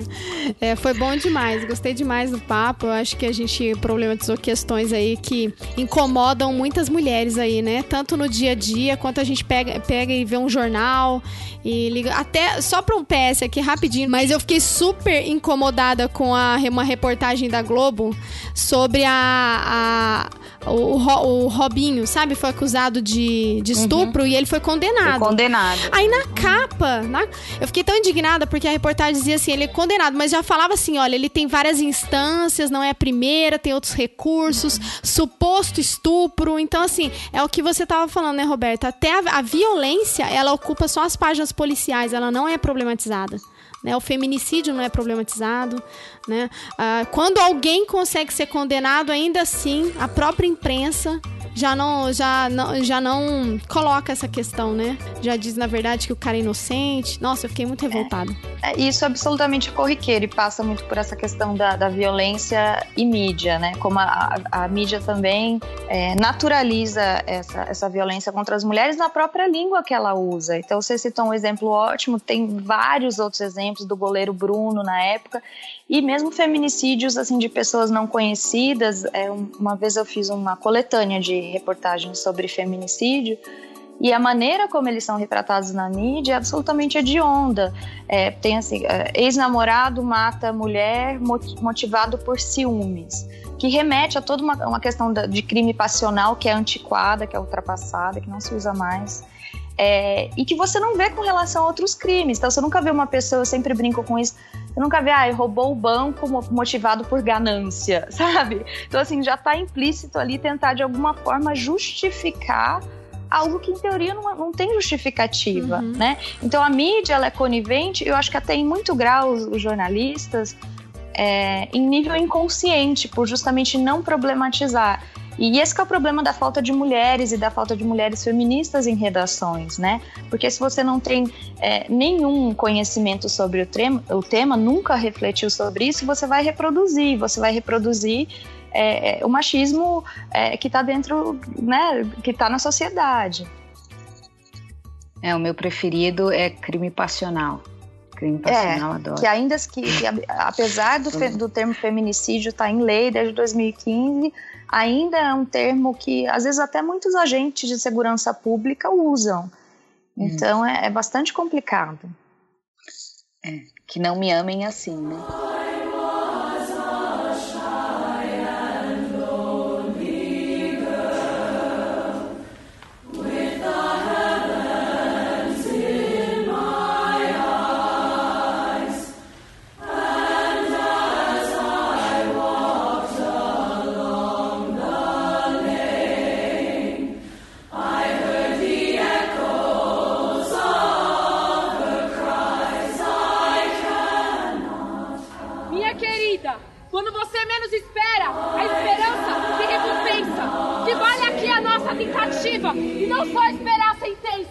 A: É, foi bom demais, gostei demais do papo. Eu acho que a gente problematizou questões aí que incomodam muitas mulheres aí, né? Tanto no dia a dia, quanto a gente pega, pega e vê um jornal e liga. Até só para um PS aqui rapidinho, mas eu fiquei super incomodada com a, uma reportagem da Globo sobre a. a o, Ro- o Robinho, sabe? Foi acusado de, de estupro e ele foi condenado.
O: Foi condenado.
A: Aí na capa, na- eu fiquei tão indignada porque a reportagem dizia assim, ele é condenado, mas já falava assim, olha, ele tem várias instâncias, não é a primeira, tem outros recursos, suposto estupro. Então, assim, é o que você tava falando, né, Roberta? Até a, a violência, ela ocupa só as páginas policiais, ela não é problematizada. Né? O feminicídio não é problematizado. Né? Ah, quando alguém consegue ser condenado, ainda assim, a própria imprensa já não, já, não, já não coloca essa questão, né? Já diz, na verdade, que o cara é inocente. Nossa, eu fiquei muito revoltada.
O: É, Isso é absolutamente corriqueiro e passa muito por essa questão da, da violência e mídia, né? Como a, a- a mídia também é, naturaliza essa, essa violência contra as mulheres na própria língua que ela usa. Então, você citou um exemplo ótimo, tem vários outros exemplos do goleiro Bruno na época, e mesmo feminicídios assim de pessoas não conhecidas. É, um- uma vez eu fiz uma coletânea de reportagens sobre feminicídio. E a maneira como eles são retratados na mídia é absolutamente hedionda. É, tem assim, é, ex-namorado mata mulher moti- motivado por ciúmes, que remete a toda uma, uma questão de crime passional que é antiquada, que é ultrapassada, que não se usa mais. É, e que você não vê com relação a outros crimes. Então, você nunca vê uma pessoa, eu sempre brinco com isso, você nunca vê, ah, roubou o banco mo- motivado por ganância, sabe? Então, assim, já está implícito ali tentar de alguma forma justificar algo que em teoria não, não tem justificativa, né? Então a mídia ela é conivente, eu acho que até em muito grau os, os jornalistas é, em nível inconsciente, por justamente não problematizar. E esse que é o problema da falta de mulheres e da falta de mulheres feministas em redações, né? Porque se você não tem é, nenhum conhecimento sobre o, trema, o tema, nunca refletiu sobre isso, você vai reproduzir, você vai reproduzir é, é, o machismo é, que está dentro, né? Que está na sociedade.
D: É, o meu preferido é crime passional. Crime passional, adoro.
O: Que ainda que, que apesar do, fe- do termo feminicídio estar em lei desde 2015, ainda é um termo que às vezes até muitos agentes de segurança pública usam. Então é, é bastante complicado.
D: É, que não me amem assim, né?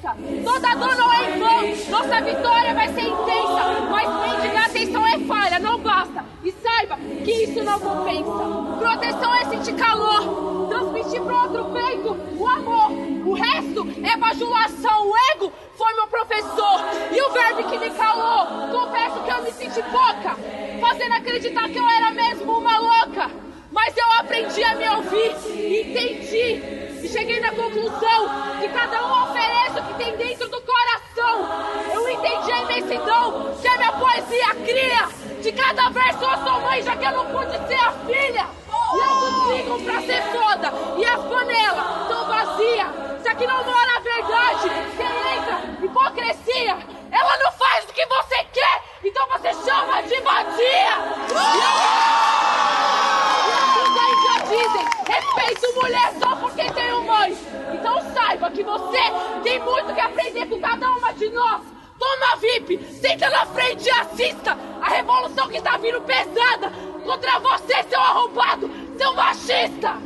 R: Pensa. Toda dor não é em vão. Nossa vitória vai ser intensa. Mas mendigar atenção é falha, não basta. E saiba que isso não compensa. Proteção é sentir calor. Transmitir pro outro peito o amor. O resto é bajulação. O ego foi meu professor. E o verbo que me calou. Confesso que eu me senti pouca. Fazendo acreditar que eu era mesmo uma louca. Mas eu aprendi a me ouvir, entendi e cheguei na conclusão que cada um oferece tem dentro do coração. Eu entendi a imensidão que a minha poesia cria. De cada verso eu sou mãe, já que eu não pude ser a filha. E alguns ligam pra ser foda e as panelas tão vazias. Se aqui não mora a verdade, quem entra, hipocrisia. Ela não faz o que você quer, então você chama de vadia. dizem, respeito mulher só porque tenho mãe. Então saiba que você tem muito que aprender com cada uma de nós. Toma VIP, senta na frente e assista a revolução que tá vindo pesada contra você, seu arrombado, seu machista!